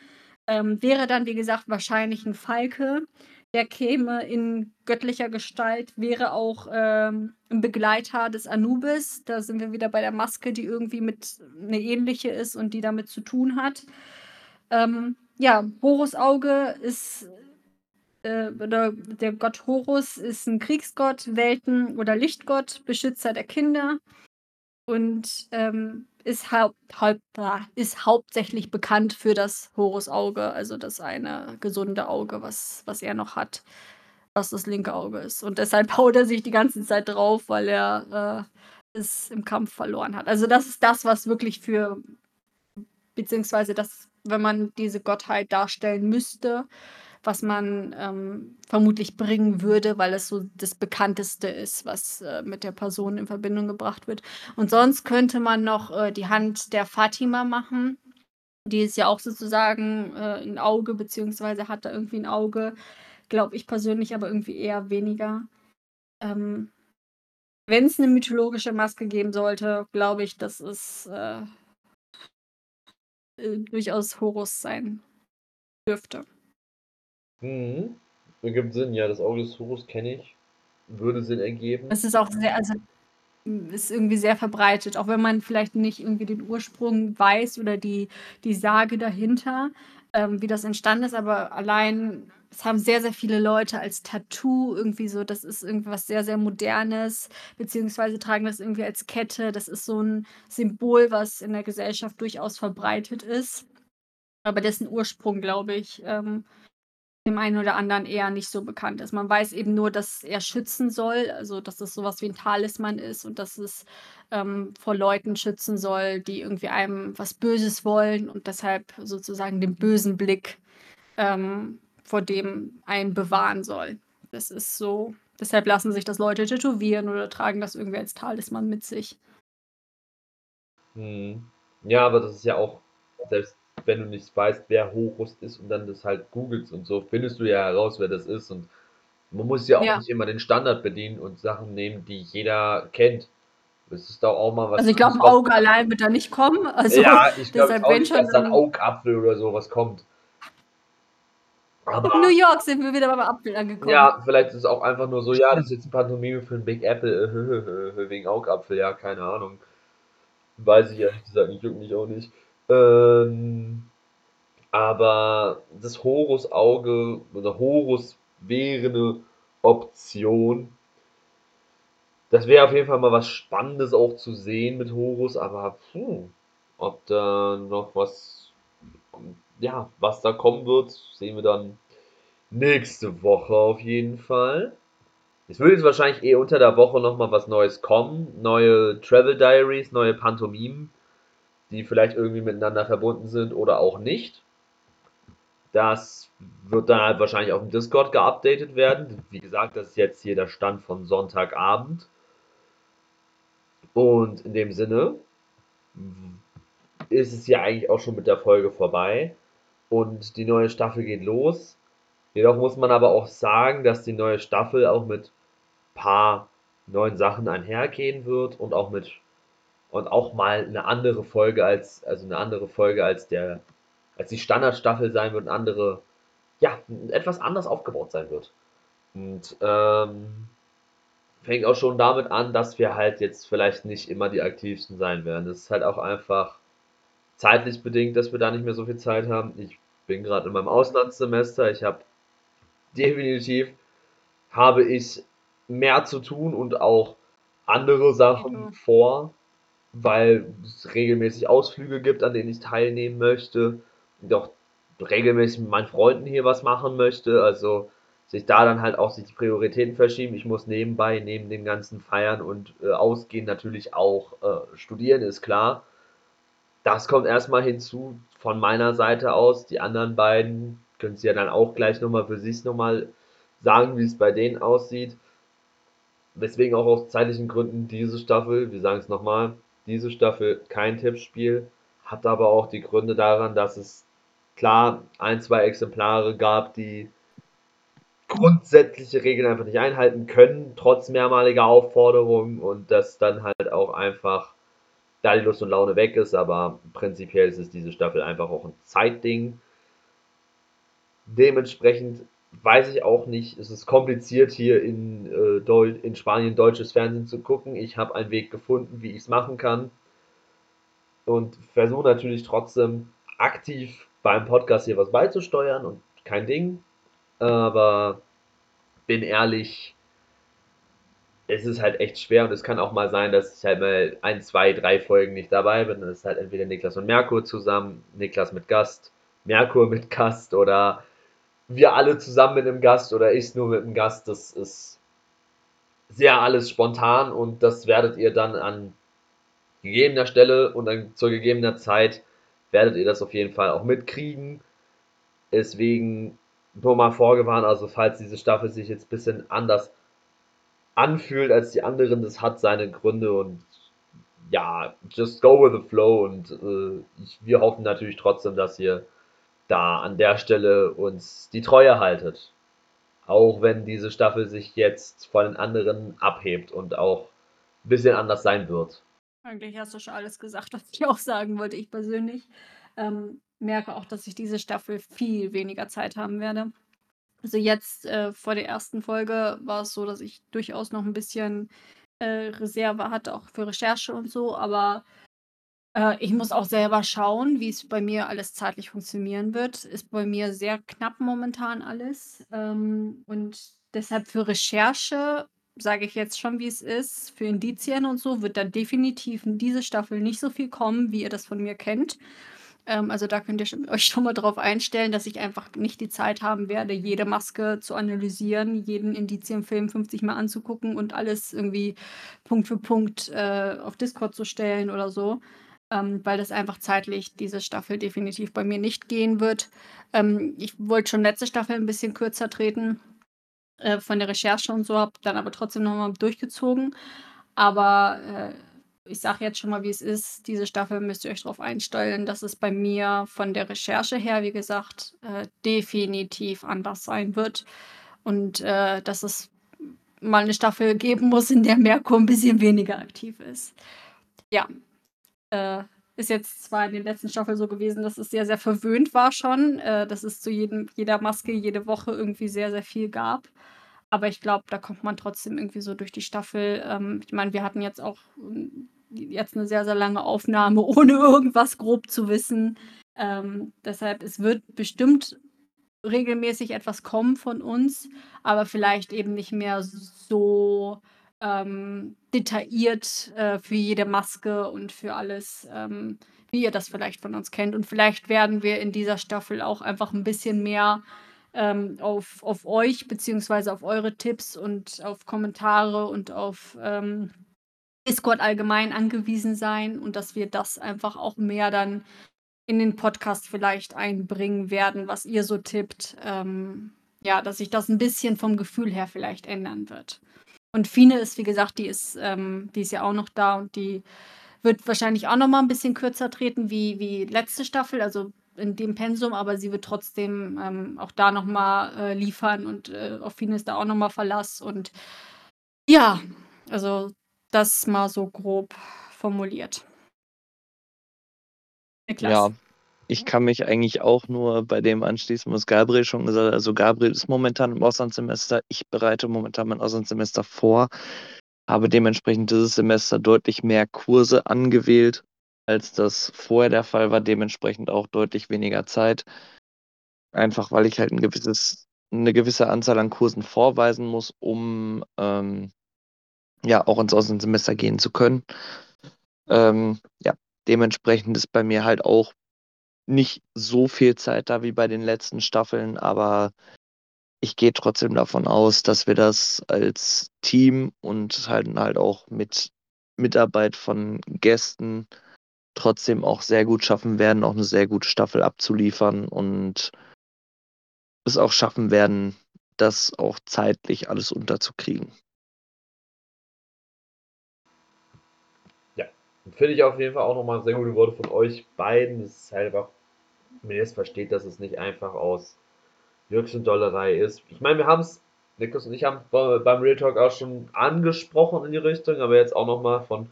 Ähm, wäre dann, wie gesagt, wahrscheinlich 'n Falke, der käme in göttlicher Gestalt, wäre auch, ähm, 'n Begleiter des Anubis. Da sind wir wieder bei der Maske, die irgendwie mit 'ne ähnliche ist und die damit zu tun hat. Ähm, ja, Horusauge ist äh, oder der Gott Horus ist 'n Kriegsgott, Welten oder Lichtgott, Beschützer der Kinder und, ähm, ist haupt haupt ist hauptsächlich bekannt für das Horusauge, also das eine gesunde Auge, was was er noch hat, was das linke Auge ist. Und deshalb haut er sich die ganze Zeit drauf, weil er, äh, es im Kampf verloren hat. Also, das ist das, was wirklich für beziehungsweise das, wenn man diese Gottheit darstellen müsste, was man, ähm, vermutlich bringen würde, weil es so das Bekannteste ist, was, äh, mit der Person in Verbindung gebracht wird. Und sonst könnte man noch, äh, die Hand der Fatima machen. Die ist ja auch sozusagen, äh, 'n Auge beziehungsweise hat da irgendwie 'n Auge. Glaube ich persönlich aber irgendwie eher weniger. Ähm, wenn's 'ne mythologische Maske geben sollte, glaube ich, dass es, äh äh, durchaus Horus sein dürfte. Mhm. Ergibt Sinn, ja, das Auge des Horus kenne ich. Würde Sinn ergeben. Es ist auch sehr also, hm, ist irgendwie sehr verbreitet, auch wenn man vielleicht nicht irgendwie den Ursprung weiß oder die die Sage dahinter, ähm, wie das entstanden ist, aber allein es haben sehr, sehr viele Leute als Tattoo irgendwie so das ist irgendwas sehr, sehr Modernes, beziehungsweise tragen das irgendwie als Kette. Das ist so 'n Symbol, was in der Gesellschaft durchaus verbreitet ist, aber dessen Ursprung, glaube ich, ähm, dem einen oder anderen eher nicht so bekannt ist. Man weiß eben nur, dass er schützen soll, also, dass es so was wie 'n Talisman ist und dass es, ähm, vor Leuten schützen soll, die irgendwie einem was Böses wollen und deshalb sozusagen den bösen Blick, ähm, vor dem einen bewahren soll. Das ist so deshalb lassen sich das Leute tätowieren oder tragen das irgendwie als Talisman mit sich. Mhm. Ja, aber das ist ja auch selbst wenn du nicht weißt, wer Horus ist und dann das halt googelst und so, findest du ja heraus, wer das ist und man muss ja auch Ja. nicht immer den Standard bedienen und Sachen nehmen, die jeder kennt. Es ist doch auch mal was Also, ich glaube, Auge allein wird da nicht kommen. Also, Ja, ich glaube auch nicht, dass dann Augapfel oder so was kommt. Aber New York sind wir wieder beim Apfel angekommen. Ja, vielleicht ist es auch einfach nur so: „Ja, das ist jetzt 'ne Pantomime für 'n Big Apple, wegen Augapfel“, ja, keine Ahnung. Weiß ich ehrlich gesagt nicht, juckt mich auch nicht. Ähm Aber das Horus-Auge oder Horus wäre eine Option. Das wäre auf jeden Fall mal was Spannendes auch zu sehen mit Horus, aber puh, ob da noch was, ja, was da kommen wird, sehen wir dann nächste Woche auf jeden Fall. Es würde jetzt wahrscheinlich eh unter der Woche nochmal was Neues kommen. Neue Travel Diaries, neue Pantomimen, die vielleicht irgendwie miteinander verbunden sind oder auch nicht. Das wird dann halt wahrscheinlich auf dem Discord geupdatet werden. Wie gesagt, das ist jetzt hier der Stand von Sonntagabend. Und in dem Sinne ist es ja eigentlich auch schon mit der Folge vorbei. Und die neue Staffel geht los. Jedoch muss man aber auch sagen, dass die neue Staffel auch mit paar neuen Sachen einhergehen wird und auch mit und auch mal eine andere Folge als also eine andere Folge als der als die Standardstaffel sein wird, eine andere ja etwas anders aufgebaut sein wird und ähm, fängt auch schon damit an, dass wir halt jetzt vielleicht nicht immer die aktivsten sein werden. Das ist halt auch einfach zeitlich bedingt, dass wir da nicht mehr so viel Zeit haben. Ich bin gerade in meinem Auslandssemester. Ich habe definitiv habe ich mehr zu tun und auch andere Sachen vor, weil es regelmäßig Ausflüge gibt, an denen ich teilnehmen möchte auch regelmäßig mit meinen Freunden hier was machen möchte. Also sich da dann halt auch sich die Prioritäten verschieben. Ich muss nebenbei, neben dem ganzen Feiern und äh, Ausgehen natürlich auch äh, studieren, ist klar. Das kommt erstmal hinzu von meiner Seite aus. Die anderen beiden können Sie ja dann auch gleich nochmal für sich nochmal sagen, wie es bei denen aussieht. Weswegen auch aus zeitlichen Gründen diese Staffel, wir sagen es nochmal, diese Staffel kein Tippspiel, hat aber auch die Gründe daran, dass es klar ein, zwei Exemplare gab, die grundsätzliche Regeln einfach nicht einhalten können, trotz mehrmaliger Aufforderungen und dass dann halt auch einfach da die Lust und Laune weg ist, aber prinzipiell ist es diese Staffel einfach auch ein Zeitding. Dementsprechend weiß ich auch nicht, es ist kompliziert hier in, äh, in Spanien deutsches Fernsehen zu gucken. Ich habe einen Weg gefunden, wie ich es machen kann und versuche natürlich trotzdem aktiv beim Podcast hier was beizusteuern und kein Ding. Aber bin ehrlich, es ist halt echt schwer und es kann auch mal sein, dass ich halt mal ein, zwei, drei Folgen nicht dabei bin. Das ist halt entweder Niklas und Merkur zusammen, Niklas mit Gast, Merkur mit Gast oder wir alle zusammen mit einem Gast oder ich nur mit einem Gast. Das ist sehr alles spontan und das werdet ihr dann an gegebener Stelle und dann zur gegebener Zeit werdet ihr das auf jeden Fall auch mitkriegen. Deswegen nur mal vorgewarnt, also falls diese Staffel sich jetzt ein bisschen anders anfühlt als die anderen, das hat seine Gründe und ja, just go with the flow und äh, ich, wir hoffen natürlich trotzdem, dass ihr da an der Stelle uns die Treue haltet. Auch wenn diese Staffel sich jetzt von den anderen abhebt und auch ein bisschen anders sein wird. Eigentlich hast du schon alles gesagt, was ich auch sagen wollte, ich persönlich. Ähm, merke auch, dass ich diese Staffel viel weniger Zeit haben werde. Also jetzt äh, vor der ersten Folge war es so, dass ich durchaus noch ein bisschen äh, Reserve hatte, auch für Recherche und so, aber äh, ich muss auch selber schauen, wie es bei mir alles zeitlich funktionieren wird. Ist bei mir sehr knapp momentan alles. Ähm, und deshalb für Recherche sage ich jetzt schon, wie es ist. Für Indizien und so wird da definitiv in diese Staffel nicht so viel kommen, wie ihr das von mir kennt. Ähm, also da könnt ihr euch schon mal drauf einstellen, dass ich einfach nicht die Zeit haben werde, jede Maske zu analysieren, jeden Indizienfilm 50 Mal anzugucken und alles irgendwie Punkt für Punkt äh, auf Discord zu stellen oder so. Ähm, weil das einfach zeitlich diese Staffel definitiv bei mir nicht gehen wird. Ähm, ich wollte schon letzte Staffel ein bisschen kürzer treten äh, von der Recherche und so, habe dann aber trotzdem nochmal durchgezogen. Aber äh, ich sage jetzt schon mal, wie es ist. Diese Staffel müsst ihr euch darauf einstellen, dass es bei mir von der Recherche her, wie gesagt, äh, definitiv anders sein wird. Und äh, dass es mal eine Staffel geben muss, in der Merkur ein bisschen weniger aktiv ist. Ja, äh, ist jetzt zwar in der letzten Staffel so gewesen, dass es sehr, sehr verwöhnt war schon, äh, dass es zu jedem, jeder Maske jede Woche irgendwie sehr, sehr viel gab. Aber ich glaube, da kommt man trotzdem irgendwie so durch die Staffel. Ähm, ich meine, wir hatten jetzt auch ähm, jetzt eine sehr, sehr lange Aufnahme, ohne irgendwas grob zu wissen. Ähm, deshalb, es wird bestimmt regelmäßig etwas kommen von uns, aber vielleicht eben nicht mehr so ähm, detailliert äh, für jede Maske und für alles, ähm, wie ihr das vielleicht von uns kennt. Und vielleicht werden wir in dieser Staffel auch einfach ein bisschen mehr ähm, auf, auf euch beziehungsweise auf eure Tipps und auf Kommentare und auf ähm, Discord allgemein angewiesen sein und dass wir das einfach auch mehr dann in den Podcast vielleicht einbringen werden, was ihr so tippt. Ähm, ja, dass sich das ein bisschen vom Gefühl her vielleicht ändern wird. Und Fine ist, wie gesagt, die ist, ähm, die ist ja auch noch da und die wird wahrscheinlich auch noch mal ein bisschen kürzer treten wie, wie letzte Staffel, also in dem Pensum, aber sie wird trotzdem ähm, auch da noch mal äh, liefern und äh, auf Fine ist da auch noch mal Verlass und ja, also das mal so grob formuliert. Niklas. Ja, ich kann mich eigentlich auch nur bei dem anschließen, was Gabriel schon gesagt hat. Also Gabriel ist momentan im Auslandssemester. Ich bereite momentan mein Auslandssemester vor, habe dementsprechend dieses Semester deutlich mehr Kurse angewählt, als das vorher der Fall war. Dementsprechend auch deutlich weniger Zeit. Einfach weil ich halt ein gewisses, eine gewisse Anzahl an Kursen vorweisen muss, um ähm, ja auch ins Auslandssemester gehen zu können. Ähm, ja, dementsprechend ist bei mir halt auch nicht so viel Zeit da wie bei den letzten Staffeln, aber ich gehe trotzdem davon aus, dass wir das als Team und halt, halt auch mit Mitarbeit von Gästen trotzdem auch sehr gut schaffen werden, auch eine sehr gute Staffel abzuliefern und es auch schaffen werden, das auch zeitlich alles unterzukriegen. Finde ich auf jeden Fall auch nochmal sehr gute Worte von euch beiden. Es ist halt einfach, wenn ihr es versteht, dass es nicht einfach aus Jürgen Dollerei ist. Ich meine, wir haben es, Niklas und ich haben beim Real Talk auch schon angesprochen in die Richtung, aber jetzt auch nochmal von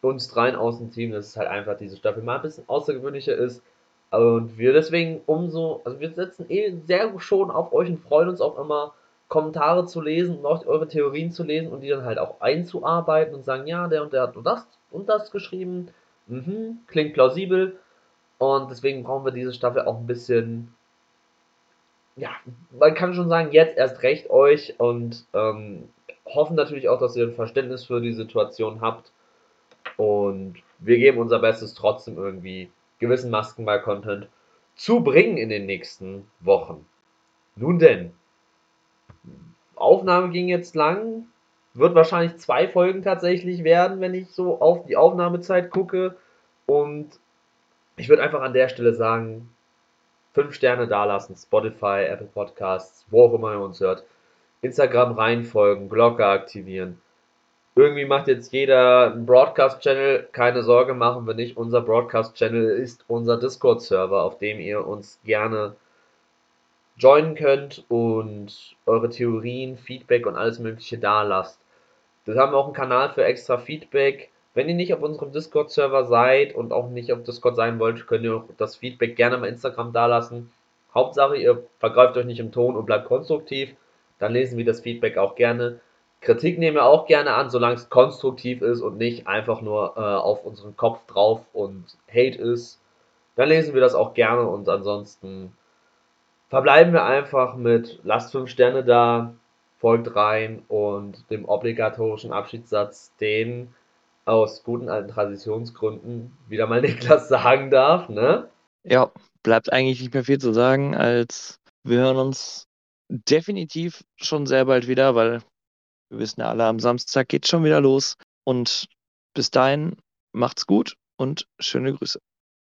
uns dreien aus dem Team, dass es halt einfach diese Staffel mal ein bisschen außergewöhnlicher ist. Und wir deswegen umso, also wir setzen eh sehr schon auf euch und freuen uns auch immer, Kommentare zu lesen und auch eure Theorien zu lesen und die dann halt auch einzuarbeiten und sagen, ja, der und der hat nur das und das geschrieben. Mhm, klingt plausibel. Und deswegen brauchen wir diese Staffel auch ein bisschen. Ja, man kann schon sagen, jetzt erst recht euch und ähm, hoffen natürlich auch, dass ihr ein Verständnis für die Situation habt. Und wir geben unser Bestes, trotzdem irgendwie gewissen Maskenball-Content zu bringen in den nächsten Wochen. Nun denn, Aufnahme ging jetzt lang, wird wahrscheinlich zwei Folgen tatsächlich werden, wenn ich so auf die Aufnahmezeit gucke. Und ich würde einfach an der Stelle sagen, fünf Sterne dalassen, Spotify, Apple Podcasts, wo auch immer ihr uns hört. Instagram reinfolgen, Glocke aktivieren. Irgendwie macht jetzt jeder einen Broadcast-Channel. Keine Sorge, machen wir nicht. Unser Broadcast-Channel ist unser Discord-Server, auf dem ihr uns gerne joinen könnt und eure Theorien, Feedback und alles Mögliche da lasst. Wir haben auch einen Kanal für extra Feedback. Wenn ihr nicht auf unserem Discord-Server seid und auch nicht auf Discord sein wollt, könnt ihr das Feedback gerne bei Instagram dalassen. Hauptsache, ihr vergreift euch nicht im Ton und bleibt konstruktiv. Dann lesen wir das Feedback auch gerne. Kritik nehmen wir auch gerne an, solange es konstruktiv ist und nicht einfach nur äh, auf unseren Kopf drauf und Hate ist. Dann lesen wir das auch gerne und ansonsten verbleiben wir einfach mit lasst 5 Sterne da, folgt rein und dem obligatorischen Abschiedssatz, den aus guten alten Traditionsgründen wieder mal Niklas sagen darf, ne? Ja, bleibt eigentlich nicht mehr viel zu sagen, als wir hören uns definitiv schon sehr bald wieder, weil wir wissen ja alle, am Samstag geht schon wieder los. Und bis dahin macht's gut und schöne Grüße.